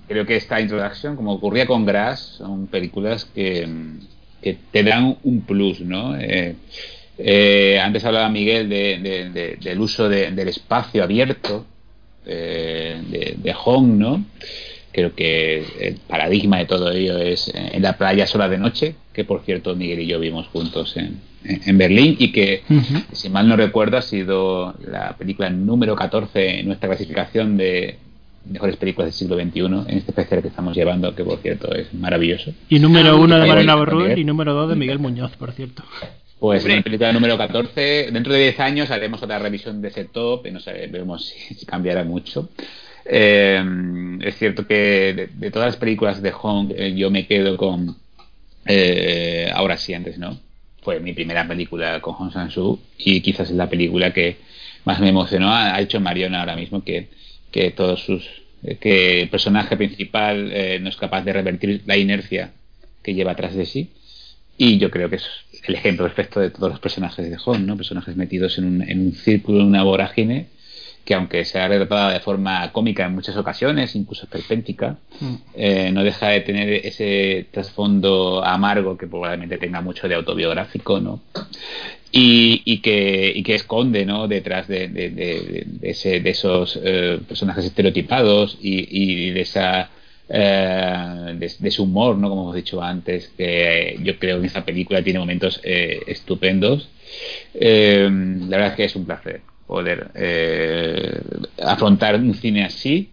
Speaker 2: creo que esta introducción, como ocurría con Grass, son películas que, que te dan un plus, ¿no? Eh, eh, antes hablaba Miguel de, del uso del espacio abierto de, de Hong, ¿no? Creo que el paradigma de todo ello es en la playa sola de noche, que por cierto Miguel y yo vimos juntos en, en Berlín y que, si mal no recuerdo, ha sido la película número 14 en nuestra clasificación de mejores películas del siglo XXI en este especial que estamos llevando, que por cierto es maravilloso.
Speaker 3: Y número uno de Marina Borrull y número dos de Miguel Muñoz, por cierto.
Speaker 2: Pues en la película número 14, dentro de 10 años haremos otra revisión de ese top y no sabemos si, si cambiará mucho. Eh, es cierto que de, todas las películas de Hong eh, yo me quedo con eh, Ahora sí, antes no. Fue mi primera película con Hong Sang-soo y quizás es la película que más me emocionó. Ha, hecho Mariona ahora mismo que, que todos sus que el personaje principal no es capaz de revertir la inercia que lleva atrás de sí. Y yo creo que es el ejemplo perfecto de todos los personajes de Hong, ¿no? Personajes metidos en un, en un círculo, en una vorágine que aunque sea retratada de forma cómica en muchas ocasiones, incluso esperpéntica, mm. eh, no deja de tener ese trasfondo amargo que probablemente tenga mucho de autobiográfico, ¿no? Y, que, que esconde, ¿no? Detrás de, de, de esos eh, personajes estereotipados y, de esa eh, de, ese humor, ¿no? Como hemos dicho antes, que yo creo que esa película tiene momentos estupendos. la verdad es que es un placer poder eh, afrontar un cine así.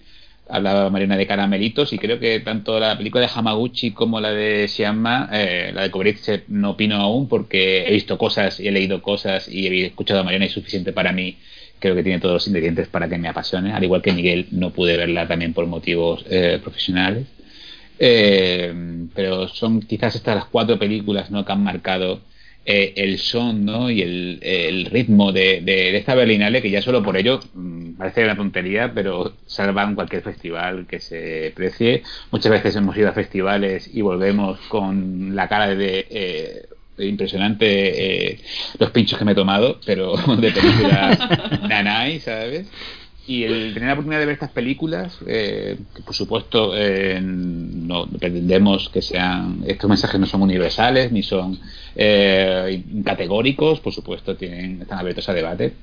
Speaker 2: Hablaba Marina de caramelitos y creo que tanto la película de Hamaguchi como la de Siamma, eh, la de Koberitze no opino aún porque he visto cosas y he leído cosas y he escuchado a Mariana y suficiente para mí. Creo que tiene todos los ingredientes para que me apasione. Al igual que Miguel, no pude verla también por motivos eh, profesionales. pero son quizás estas las cuatro películas ¿no? que han marcado eh, el son ¿no? y el, el ritmo de, de, esta Berlinale, que ya solo por ello mm, parece una tontería, pero salvan cualquier festival que se precie. Muchas veces hemos ido a festivales y volvemos con la cara de... Eh, impresionante eh, los pinchos que me he tomado, pero de películas nanay, ¿sabes? Y el tener la oportunidad de ver estas películas, eh, que por supuesto eh, no pretendemos que sean, estos mensajes no son universales ni son eh, categóricos, por supuesto tienen, están abiertos a debate.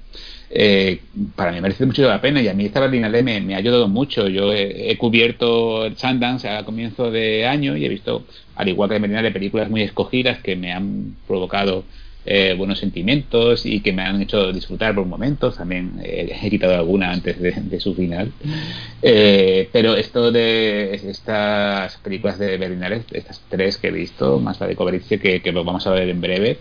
Speaker 2: para mí merece mucho la pena y a mí esta Berlinale me, me ha ayudado mucho. Yo he, cubierto Sundance a comienzo de año y he visto, al igual que en Berlinale, películas muy escogidas que me han provocado eh, buenos sentimientos y que me han hecho disfrutar por momentos. También eh, he quitado alguna antes de, su final. Eh, pero esto de estas películas de Berlinale, estas tres que he visto, más la de Coberice que, que lo vamos a ver en breve,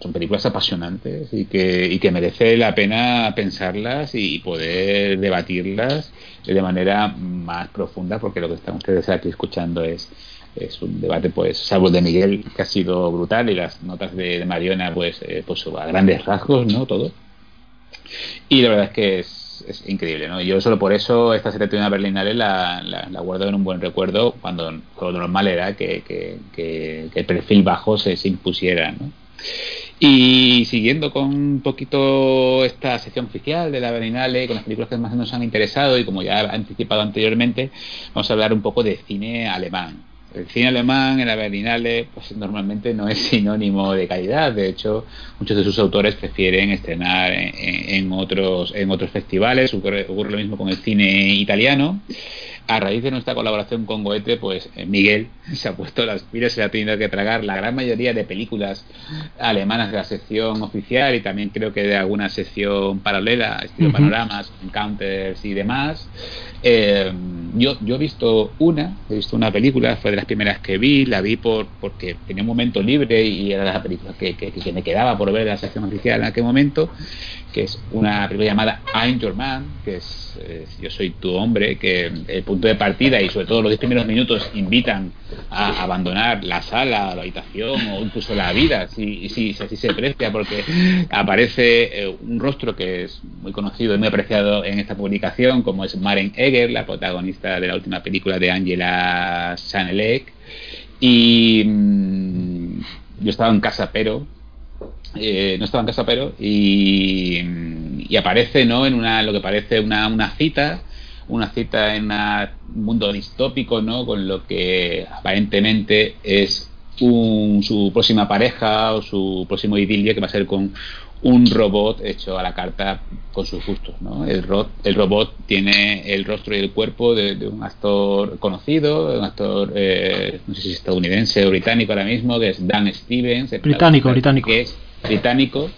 Speaker 2: son películas apasionantes y que, y que merece la pena pensarlas y poder debatirlas de manera más profunda, porque lo que están ustedes aquí escuchando es es un debate, pues, salvo el de Miguel, que ha sido brutal, y las notas de, Mariona, pues, eh, pues a grandes rasgos, ¿no? Todo. Y la verdad es que es, increíble, ¿no? Yo solo por eso esta 71 Berlinale la, la, la, guardo en un buen recuerdo cuando lo normal era que, que, que, que el perfil bajo se, se impusiera, ¿no? Y siguiendo con un poquito esta sección oficial de la Berlinale, con las películas que más nos han interesado y como ya he anticipado anteriormente, vamos a hablar un poco de cine alemán. El cine alemán en la Berlinale pues normalmente no es sinónimo de calidad. De hecho, muchos de sus autores prefieren estrenar en, en otros en otros festivales. Ocurre, ocurre, lo mismo con el cine italiano a raíz de nuestra colaboración con Goethe, pues eh, Miguel se ha puesto las pilas y ha tenido que tragar la gran mayoría de películas alemanas de la sección oficial y también creo que de alguna sección paralela, estilo uh -huh. panoramas, encounters y demás. Eh, yo, yo he visto una, he visto una película, fue de las primeras que vi, la vi por porque tenía un momento libre y era la película que, que, que me quedaba por ver en la sección oficial en aquel momento, que es una película llamada I'm Your Man, que es, es Yo soy tu hombre, que el punto de partida y sobre todo los 10 primeros minutos invitan a abandonar la sala, la habitación o incluso la vida, si, si, así se aprecia, porque aparece eh, un rostro que es muy conocido y muy apreciado en esta publicación, como es Maren Eger, la protagonista de la última película de Angela Sanelek. Y mmm, yo estaba en casa, pero eh, no estaba en casa pero y, y, aparece no en una lo que parece una, una cita una cita en un mundo distópico no con lo que aparentemente es un, su próxima pareja o su próximo idilio que va a ser con un robot hecho a la carta con sus gustos. ¿no? El, ro el robot tiene el rostro y el cuerpo de, de un actor conocido, de un actor, eh, no sé si estadounidense o británico ahora mismo, que es Dan Stevens.
Speaker 3: Británico, británico.
Speaker 2: Que es británico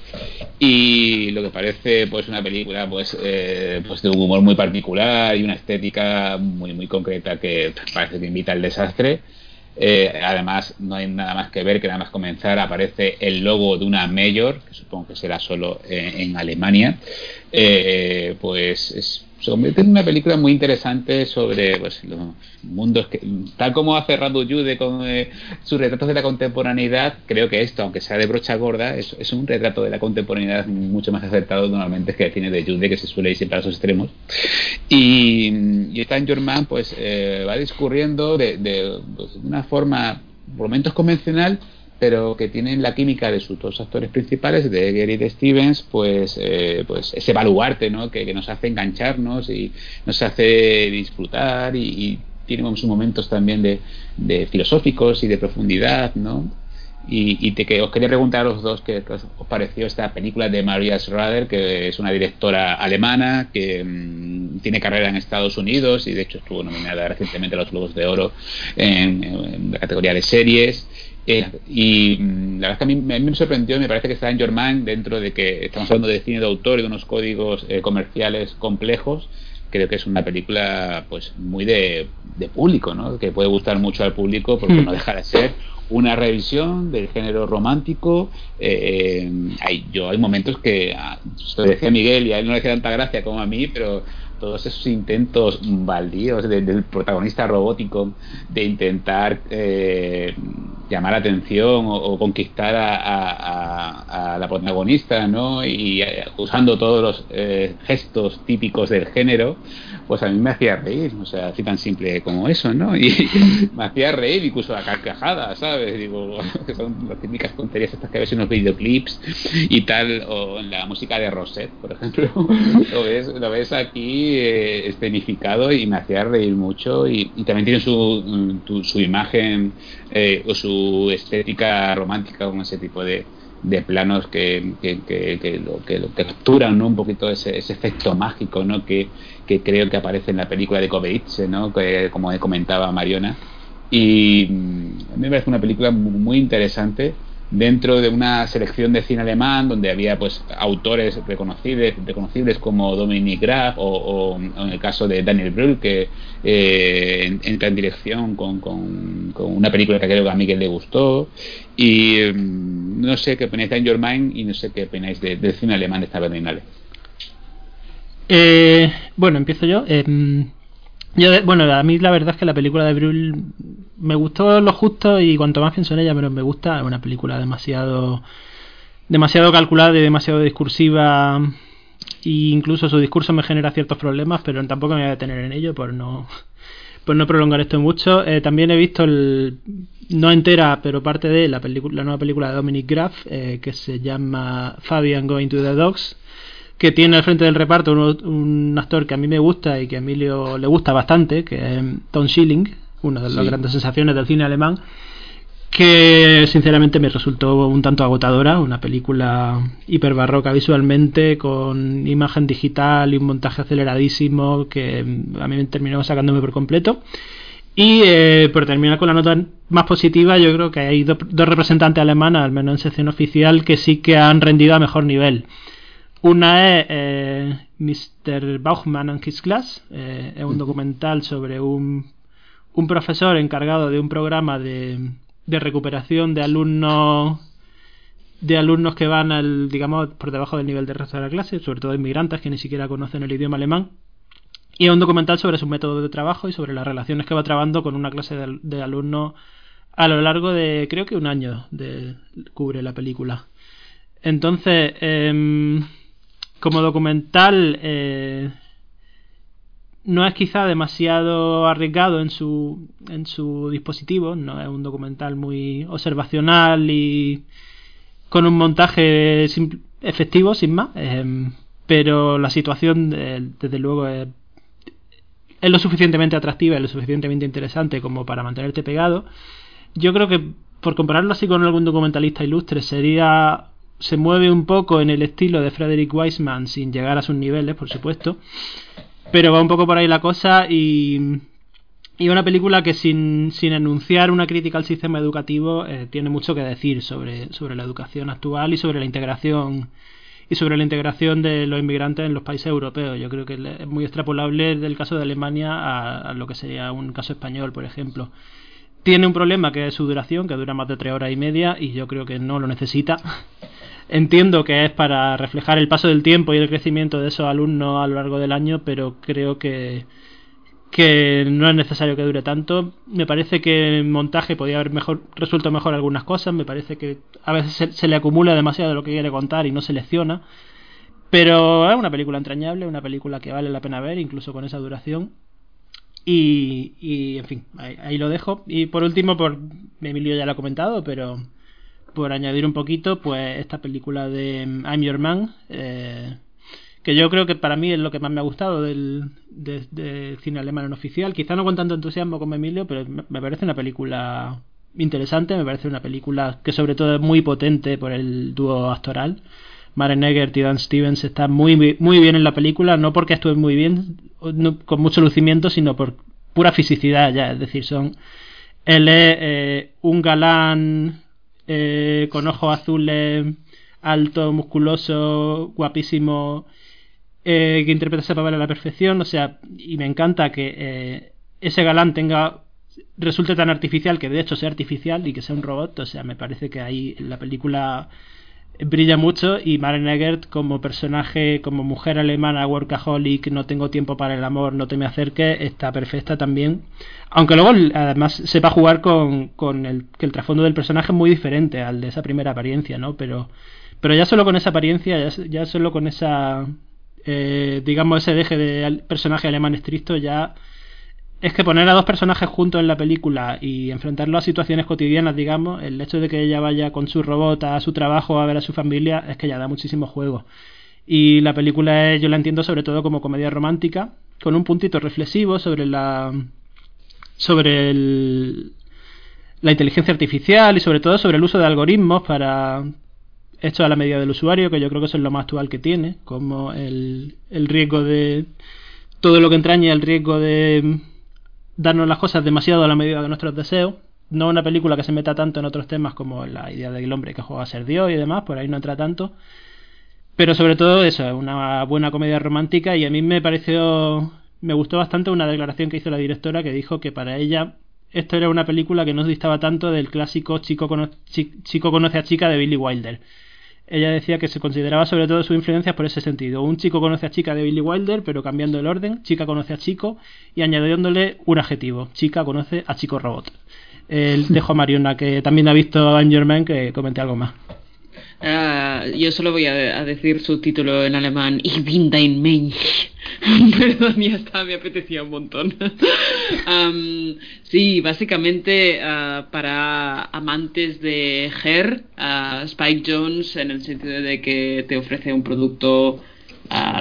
Speaker 2: y lo que parece pues una película pues eh, pues de un humor muy particular y una estética muy muy concreta que parece que invita al desastre. Eh, además no hay nada más que ver que nada más comenzar aparece el logo de una mayor que supongo que será solo en, en Alemania. Eh, pues es se convierte en una película muy interesante sobre pues, los mundos que, tal como hace Randall Jude con eh, sus retratos de la contemporaneidad, creo que esto, aunque sea de brocha gorda, es, un retrato de la contemporaneidad mucho más acertado normalmente que el cine de Jude, que se suele ir siempre a los extremos. Y, y Stan German pues eh, va discurriendo de, de pues, una forma, momentos convencional, pero que tienen la química de sus dos actores principales, de Gary y de Stevens, pues, eh, pues ese baluarte ¿no? que, que, nos hace engancharnos y nos hace disfrutar y, y tiene sus momentos también de, de, filosóficos y de profundidad, ¿no? Y, y te, os quería preguntar a los dos qué os pareció esta película de Maria Schrader, que es una directora alemana que mmm, tiene carrera en Estados Unidos y de hecho estuvo nominada recientemente a los Globos de Oro en, en la categoría de series. Eh, y la verdad es que a mí, a mí, me sorprendió, me parece que está en Germain dentro de que estamos hablando de cine de autor y de unos códigos eh, comerciales complejos. Creo que es una película pues muy de, de público, ¿no? que puede gustar mucho al público porque mm. no deja de ser una revisión del género romántico. Eh, hay, yo hay momentos que, ah, lo decía Miguel y a él no le hace tanta gracia como a mí, pero todos esos intentos baldíos de, del protagonista robótico de intentar eh, llamar atención o, conquistar a, a, a, la protagonista, ¿no? Y eh, usando todos los eh, gestos típicos del género, pues a mí me hacía reír, o sea, así tan simple como eso, ¿no? Y me hacía reír incluso la carcajada, ¿sabes? Digo, que son las típicas tonterías estas que ves en los videoclips y tal, o en la música de Rosette, por ejemplo, lo ves, lo ves aquí eh, escenificado y me hacía reír mucho y, también tiene su, tu, su imagen eh, o su estética romántica con ese tipo de, de planos que, que, que, que, lo, que lo capturan ¿no? un poquito ese, ese efecto mágico ¿no? que, creo que aparece en la película de Kobeitze, ¿no? que, como comentaba Mariona y a mí me parece una película muy interesante dentro de una selección de cine alemán donde había pues autores reconocibles, reconocibles como Dominic Graf o, en el caso de Daniel Brühl que eh, entra en dirección con, con, una película que creo que a Miguel le gustó. Y um, no sé qué opináis de In Your Mind y no sé qué opináis de, del cine alemán de esta Berlinale
Speaker 3: eh, bueno empiezo yo. Eh, Yo, bueno, a mí la verdad es que la película de Brühl me gustó lo justo y cuanto más pienso en ella, menos me gusta. Es una película demasiado demasiado calculada y demasiado discursiva e incluso su discurso me genera ciertos problemas, pero tampoco me voy a detener en ello por no por no prolongar esto mucho. Eh, también he visto el no entera, pero parte de la la nueva película de Dominic Graff eh, que se llama Fabian Going to the Dogs que tiene al frente del reparto un, actor que a mí me gusta y que a Emilio le gusta bastante, que es Tom Schilling, una de las grandes sensaciones del cine alemán, que sinceramente me resultó un tanto agotadora, una película hiper barroca visualmente, con imagen digital y un montaje aceleradísimo que a mí me terminó sacándome por completo. Y eh, por terminar con la nota más positiva, yo creo que hay dos representantes alemanas, al menos en sección oficial, que sí que han rendido a mejor nivel. Una es eh, Mr. Bauchmann and His Class, eh, es un documental sobre un, un, profesor encargado de un programa de, de, recuperación de alumnos de alumnos que van al, digamos, por debajo del nivel de resto de la clase, sobre todo inmigrantes que ni siquiera conocen el idioma alemán. Y es un documental sobre su método de trabajo y sobre las relaciones que va trabando con una clase de, de alumnos a lo largo de, creo que un año, de, cubre la película. Entonces, eh, como documental eh, no es quizá demasiado arriesgado en su, en su dispositivo, no es un documental muy observacional y con un montaje efectivo, sin más, eh, pero la situación eh, desde luego es, es, lo suficientemente atractiva y lo suficientemente interesante como para mantenerte pegado. Yo creo que por compararlo así con algún documentalista ilustre sería se mueve un poco en el estilo de Frederick Wiseman sin llegar a sus niveles, por supuesto. Pero va un poco por ahí la cosa y, y una película que sin, sin enunciar una crítica al sistema educativo eh, tiene mucho que decir sobre, sobre la educación actual y sobre la integración y sobre la integración de los inmigrantes en los países europeos. Yo creo que es muy extrapolable del caso de Alemania a, a lo que sería un caso español, por ejemplo. Tiene un problema que es su duración, que dura más de tres horas y media, y yo creo que no lo necesita. Entiendo que es para reflejar el paso del tiempo y el crecimiento de esos alumnos a lo largo del año, pero creo que, que no es necesario que dure tanto. Me parece que el montaje podría haber mejor, resuelto mejor algunas cosas. Me parece que a veces se, le acumula demasiado de lo que quiere contar y no selecciona. Pero es una película entrañable, una película que vale la pena ver, incluso con esa duración. Y, y en fin, ahí, ahí, lo dejo. Y por último, por Emilio ya lo ha comentado, pero por añadir un poquito, pues esta película de mm, I'm Your Man, eh, que yo creo que para mí es lo que más me ha gustado del, cine alemán en oficial. Quizá no con tanto entusiasmo como Emilio, pero me parece una película interesante, me parece una película que sobre todo es muy potente por el dúo actoral. Maren Eggert y Dan Stevens están muy, muy bien en la película, no porque estén muy bien, con mucho lucimiento, sino por pura fisicidad ya, es decir, son él es eh, un galán eh, con ojos azules, alto, musculoso, guapísimo, eh, que interpreta ese papel a la perfección. O sea, y me encanta que eh, ese galán tenga resulte tan artificial que de hecho sea artificial y que sea un robot. O sea, me parece que ahí la película brilla mucho y Maren Eggert como personaje, como mujer alemana, workaholic, no tengo tiempo para el amor, no te me acerques, está perfecta también. Aunque luego además sepa jugar con, con el que el trasfondo del personaje es muy diferente al de esa primera apariencia, ¿no? Pero, pero ya solo con esa apariencia, ya, ya solo con esa, eh, digamos, ese deje de personaje alemán estricto, ya es que poner a dos personajes juntos en la película y enfrentarlo a situaciones cotidianas, digamos, el hecho de que ella vaya con su robot a su trabajo a ver a su familia, es que ya da muchísimo juego. Y la película yo la entiendo sobre todo como comedia romántica, con un puntito reflexivo sobre la sobre el, la inteligencia artificial y sobre todo sobre el uso de algoritmos para hechos a la medida del usuario, que yo creo que eso es lo más actual que tiene, como el, el riesgo de todo lo que entraña el riesgo de darnos las cosas demasiado a la medida de nuestros deseos. No una película que se meta tanto en otros temas como la idea del hombre que juega a ser Dios y demás, por ahí no entra tanto. Pero sobre todo eso, es una buena comedia romántica y a mí me pareció, me gustó bastante una declaración que hizo la directora que dijo que para ella esto era una película que no distaba tanto del clásico chico, chico conoce a chica de Billy Wilder. Ella decía que se consideraba sobre todo su influencia por ese sentido. Un chico conoce a chica de Billy Wilder, pero cambiando el orden, chica conoce a chico y añadiéndole un adjetivo, chica conoce a chico robot. El, dejo a Mariona, que también ha visto Man, que comente algo más.
Speaker 4: Ah, yo solo voy a, decir su título en alemán, Ich bin dein Mensch. Perdón, ya está, me apetecía un montón. sí, básicamente ah, para amantes de Her, uh, Spike Jones, en el sentido de que te ofrece un producto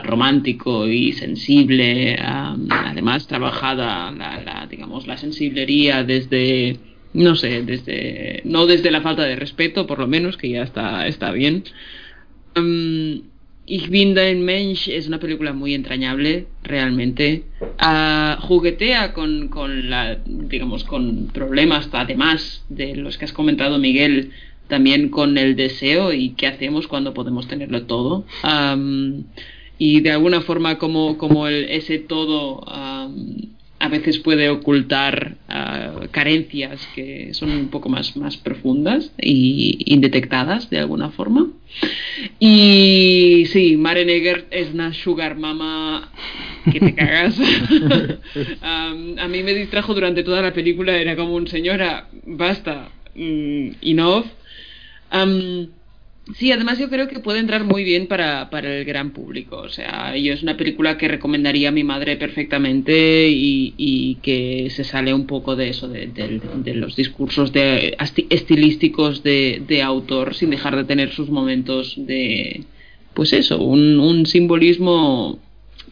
Speaker 4: romántico y sensible, además trabajada la, la, digamos, la sensiblería desde no sé, desde no desde la falta de respeto, por lo menos, que ya está, está bien. Um, Ich bin dein Mensch es una película muy entrañable, realmente. Uh, juguetea con, con, la, digamos, con problemas, además de los que has comentado, Miguel, también con el deseo y qué hacemos cuando podemos tenerlo todo. Um, y de alguna forma como, como el, ese todo a veces puede ocultar ah, carencias que son un poco más, más profundas y indetectadas de alguna forma. Y sí, Mare Neger es una sugar mama que te cagas. a mí me distrajo durante toda la película, era como un señora, basta, mm, enough. Sí, además yo creo que puede entrar muy bien para, para el gran público. O sea, yo es una película que recomendaría a mi madre perfectamente y, y que se sale un poco de eso, de, de, los discursos de, estilísticos de, de, autor, sin dejar de tener sus momentos de, pues eso, un, un simbolismo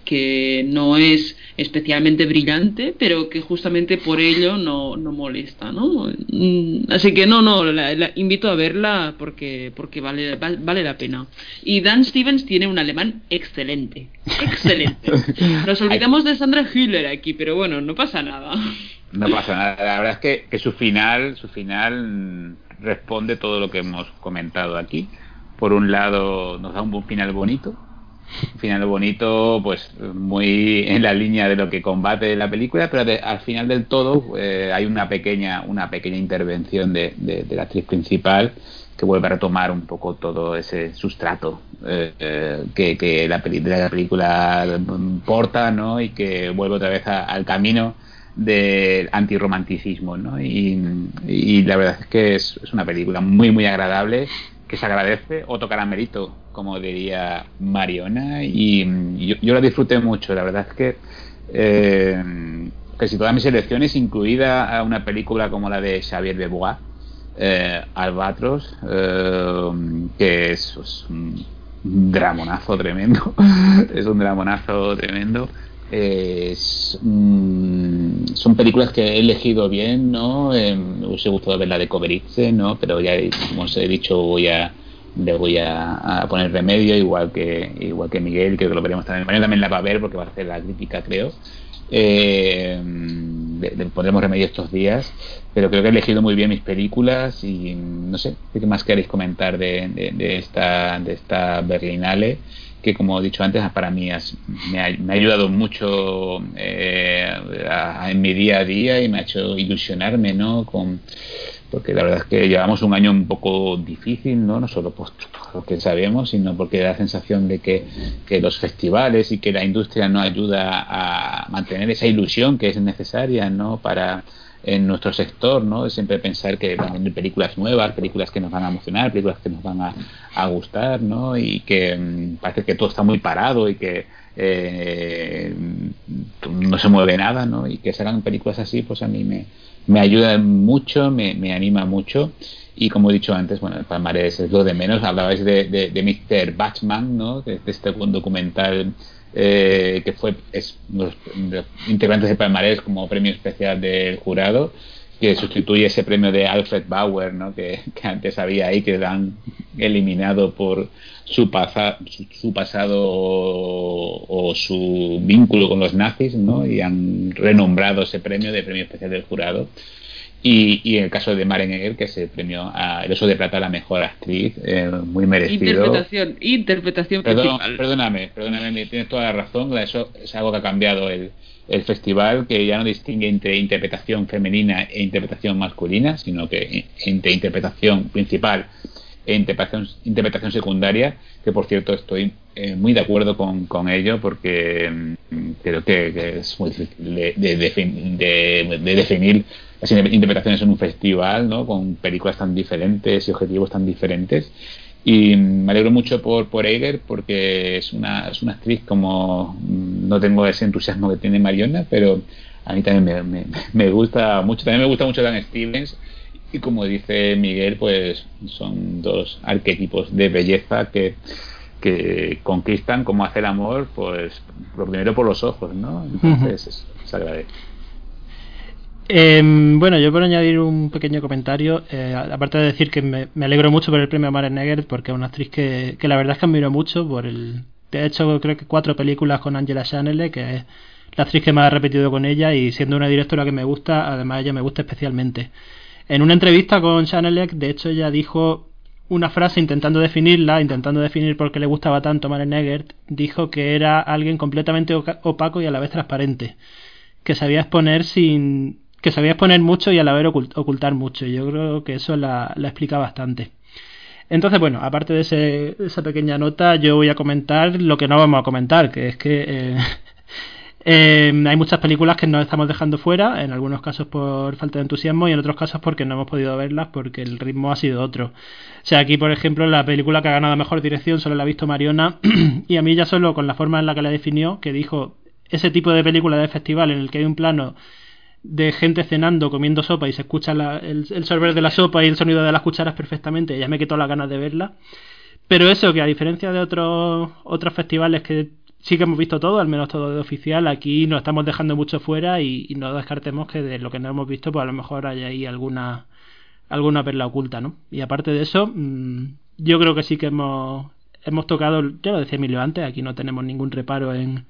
Speaker 4: que no es especialmente brillante, pero que justamente por ello no, no molesta, ¿no? Mm, así que no, no, la, invito a verla porque, porque vale, vale la pena. Y Dan Stevens tiene un alemán excelente, excelente. Nos olvidamos de Sandra Hüller aquí, pero bueno, no pasa nada.
Speaker 2: No pasa nada, la verdad es que, que su final, su final responde todo lo que hemos comentado aquí. Por un lado, nos da un final bonito, final bonito, pues muy en la línea de lo que combate la película, pero al final del todo eh, hay una pequeña, una pequeña intervención de, la actriz principal que vuelve a retomar un poco todo ese sustrato eh, eh, que, la, la película porta, ¿no? Y que vuelve otra vez al camino del antirromanticismo, ¿no? Y, la verdad es que es, es una película muy, muy agradable que se agradece, otro caramelito, como diría Mariona, y yo, la disfruté mucho, la verdad es que eh, casi todas mis elecciones, incluida una película como la de Xavier Bebois, eh, Albatros, eh, que es, un dramonazo tremendo, es un dramonazo tremendo. Son películas que he elegido bien, ¿no? Eh, me hubiese gustado ver la de Coveritze, ¿no? Pero ya, como os he dicho, voy a le voy a, poner remedio, igual que igual que Miguel, creo que lo veremos también. Mañana también la va a ver porque va a hacer la crítica, creo. Eh, le, pondremos remedio estos días, pero creo que he elegido muy bien mis películas y no sé, ¿qué más queréis comentar de, de, esta, de esta Berlinale? Que como he dicho antes para mí me, ha, ayudado mucho eh, en mi día a día y me ha hecho ilusionarme ¿no? con porque la verdad es que llevamos un año un poco difícil, no, no solo por, lo que sabemos, sino porque da la sensación de que, que, los festivales y que la industria no ayuda a mantener esa ilusión que es necesaria ¿no? para en nuestro sector, ¿no? siempre pensar que van a venir películas nuevas, películas que nos van a emocionar, películas que nos van a, a gustar, ¿no? Y que mm, parece que todo está muy parado y que eh, no se mueve nada, ¿no? Y que salgan películas así, pues a mí me, me ayuda mucho, me, me anima mucho. Y como he dicho antes, bueno, el palmarés es lo de menos. Hablabais de, de, de Mr. Batman, ¿no? De, este documental eh, que fue es, los, integrantes de palmarés como premio especial del jurado que sustituye ese premio de Alfred Bauer, ¿no? que, antes había ahí, que lo han eliminado por su, su, pasado o, su vínculo con los nazis, ¿no? y han renombrado ese premio de premio especial del jurado. Y, y el caso de Maren Eger, que se premió a El Oso de Plata a la mejor actriz, eh, muy merecido.
Speaker 4: Interpretación, interpretación
Speaker 2: Perdóname, perdóname, tienes toda la razón, eso es algo que ha cambiado el, el festival que ya no distingue entre interpretación femenina e interpretación masculina, sino que entre interpretación principal e interpretación, interpretación secundaria, que por cierto estoy eh, muy de acuerdo con, con ello porque mm, creo que, es muy difícil de, de, de, definir las interpretaciones en un festival, ¿no? con películas tan diferentes y objetivos tan diferentes. Y me alegro mucho por, por Eiger porque es una, es una actriz como mm, no tengo ese entusiasmo que tiene Mariona, pero a mí también me, me, gusta mucho. También me gusta mucho Dan Stevens y como dice Miguel, pues son dos arquetipos de belleza que, que conquistan como hace el amor, pues lo primero por los ojos, ¿no? Entonces se agradece.
Speaker 3: Em, bueno, yo por añadir un pequeño comentario, eh, aparte de decir que me, alegro mucho por el premio Maren Negger, porque es una actriz que, que, la verdad es que admiro mucho por el... De hecho, creo que cuatro películas con Angela Chanel, que es la actriz que más ha repetido con ella y siendo una directora que me gusta, además ella me gusta especialmente. En una entrevista con Chanelec, de hecho, ella dijo una frase intentando definirla, intentando definir por qué le gustaba tanto Maren Eggert, dijo que era alguien completamente opaco y a la vez transparente, que sabía exponer sin que sabía exponer mucho y a la vez ocultar mucho. Y yo creo que eso la, explica bastante. Entonces, bueno, aparte de, ese, esa pequeña nota, yo voy a comentar lo que no vamos a comentar, que es que eh, Eh, hay muchas películas que nos estamos dejando fuera, en algunos casos por falta de entusiasmo y en otros casos porque no hemos podido verlas porque el ritmo ha sido otro. O sea, aquí, por ejemplo, la película que ha ganado mejor dirección solo la ha visto Mariona y a mí ya solo con la forma en la que la definió, que dijo ese tipo de película de festival en el que hay un plano de gente cenando, comiendo sopa y se escucha el, el sorber de la sopa y el sonido de las cucharas perfectamente, ya me quitó las ganas de verla. Pero eso, que a diferencia de otros, otros festivales que sí que hemos visto todo, al menos todo de oficial. Aquí nos estamos dejando mucho fuera y, no descartemos que de lo que no hemos visto, pues a lo mejor hay ahí alguna, alguna perla oculta, ¿no? Y aparte de eso, mm, yo creo que sí que hemos, hemos tocado, ya lo decía Emilio antes, aquí no tenemos ningún reparo en,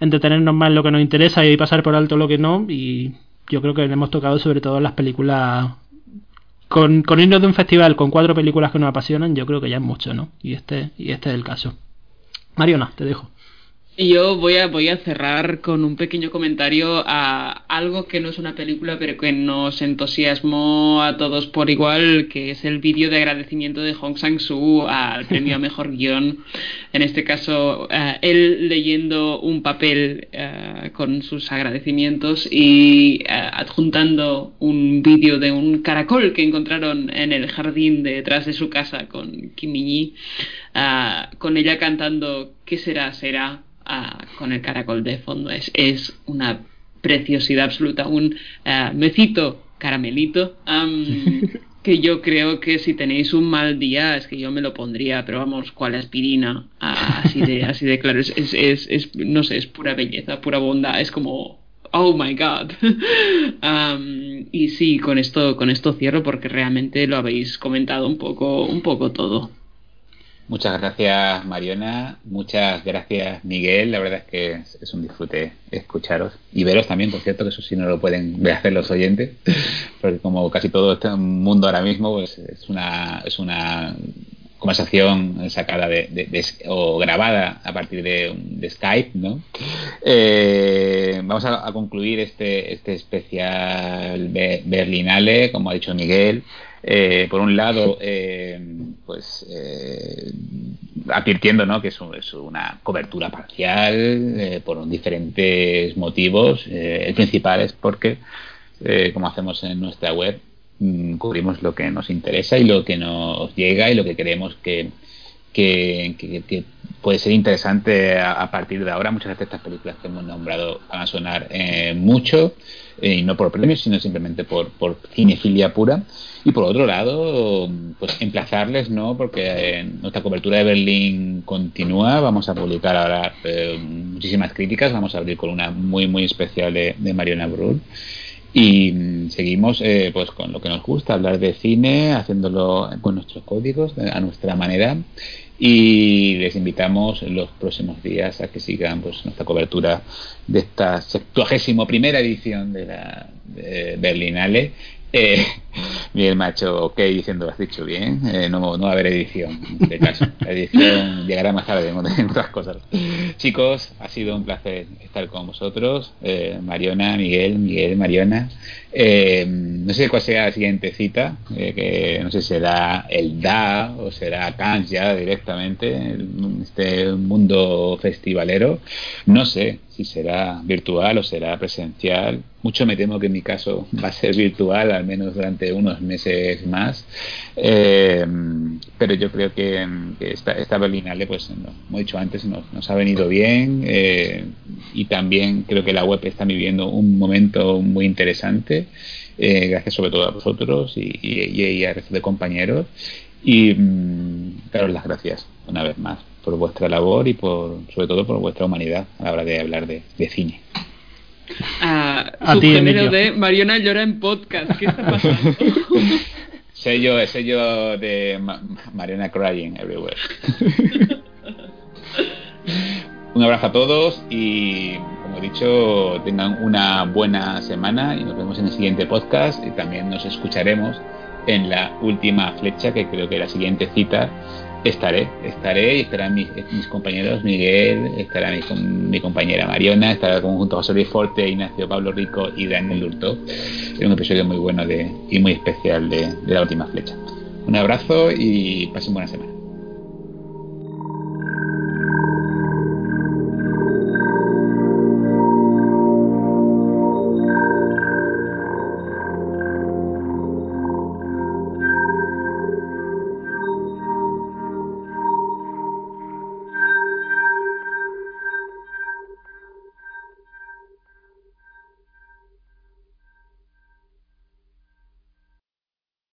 Speaker 3: en detenernos más en lo que nos interesa y pasar por alto lo que no. Y yo creo que hemos tocado sobre todo las películas. Con, con irnos de un festival con cuatro películas que nos apasionan, yo creo que ya es mucho, ¿no? Y este, y este es el caso. Mariona, te dejo.
Speaker 4: Yo voy a, voy a cerrar con un pequeño comentario a algo que no es una película, pero que nos entusiasmó a todos por igual, que es el vídeo de agradecimiento de Hong Sang-soo al premio a Mejor Guión. En este caso, eh, él leyendo un papel eh, con sus agradecimientos y eh, adjuntando un vídeo de un caracol que encontraron en el jardín detrás de su casa con Kim Min con ella cantando ¿Qué será? Será con el caracol de fondo. Es, es una preciosidad absoluta, un uh, mecito caramelito. que yo creo que si tenéis un mal día es que yo me lo pondría, pero vamos, cual aspirina, así de, así de claro, es, es, es, no sé, es pura belleza, pura bondad, es como, oh my god. y sí, con esto, con esto cierro porque realmente lo habéis comentado un poco, un poco todo.
Speaker 2: Muchas gracias Mariona, muchas gracias Miguel, la verdad es que es, un disfrute escucharos y veros también, por cierto, que eso sí no lo pueden hacer los oyentes, porque como casi todo este mundo ahora mismo pues es una es una conversación sacada de, o grabada a partir de, Skype, ¿no? Eh, vamos a, concluir este este especial Berlinale, como ha dicho Miguel. Eh, por un lado, eh, pues eh, advirtiendo ¿no? que es, es una cobertura parcial por diferentes motivos. el principal es porque, como hacemos en nuestra web, mm, cubrimos lo que nos interesa y lo que nos llega y lo que creemos que, que, puede ser interesante a, partir de ahora. Muchas de estas películas que hemos nombrado van a sonar mucho, y no por premios, sino simplemente por, por cinefilia pura. Y por otro lado, pues emplazarles, ¿no? Porque nuestra cobertura de Berlín continúa. Vamos a publicar ahora eh, muchísimas críticas. Vamos a abrir con una muy, muy especial de, de Mariona. Y mm, seguimos eh, pues con lo que nos gusta, hablar de cine, haciéndolo con nuestros códigos, a nuestra manera y les invitamos en los próximos días a que sigan pues nuestra cobertura de esta 71 primera edición de la Berlinale eh, Miguel Macho, ok, diciendo, lo has dicho bien, eh, no, no va a haber edición, de caso. La edición llegará más tarde en otras cosas. Chicos, ha sido un placer estar con vosotros. Eh, Mariona, Miguel, Miguel, Mariona. Eh, no sé cuál será la siguiente cita, eh, que no sé si será el DA o será ya directamente, este mundo festivalero. No sé si será virtual o será presencial. Mucho me temo que en mi caso va a ser virtual, al menos durante unos meses más. Eh, pero yo creo que, esta, esta, Berlinale, pues como he dicho antes, nos, ha venido bien y también creo que la web está viviendo un momento muy interesante. Eh, gracias sobre todo a vosotros y, y, a resto de compañeros. Y mm, daros las gracias una vez más por vuestra labor y por sobre todo por vuestra humanidad a la hora de hablar de, cine.
Speaker 4: Ah, a ti, de Mariona llora en podcast. ¿Qué está pasando?
Speaker 2: sello, sello de Mariona Crying Everywhere. Un abrazo a todos y como dicho, tengan una buena semana y nos vemos en el siguiente podcast y también nos escucharemos en la última flecha, que creo que la siguiente cita estaré, estaré y estarán mis, compañeros Miguel, estará mi, compañera Mariona, estará junto a José Luis Forte, Ignacio Pablo Rico y Daniel Lurto. Es un episodio muy bueno de, y muy especial de, de la última flecha. Un abrazo y pasen buena semana.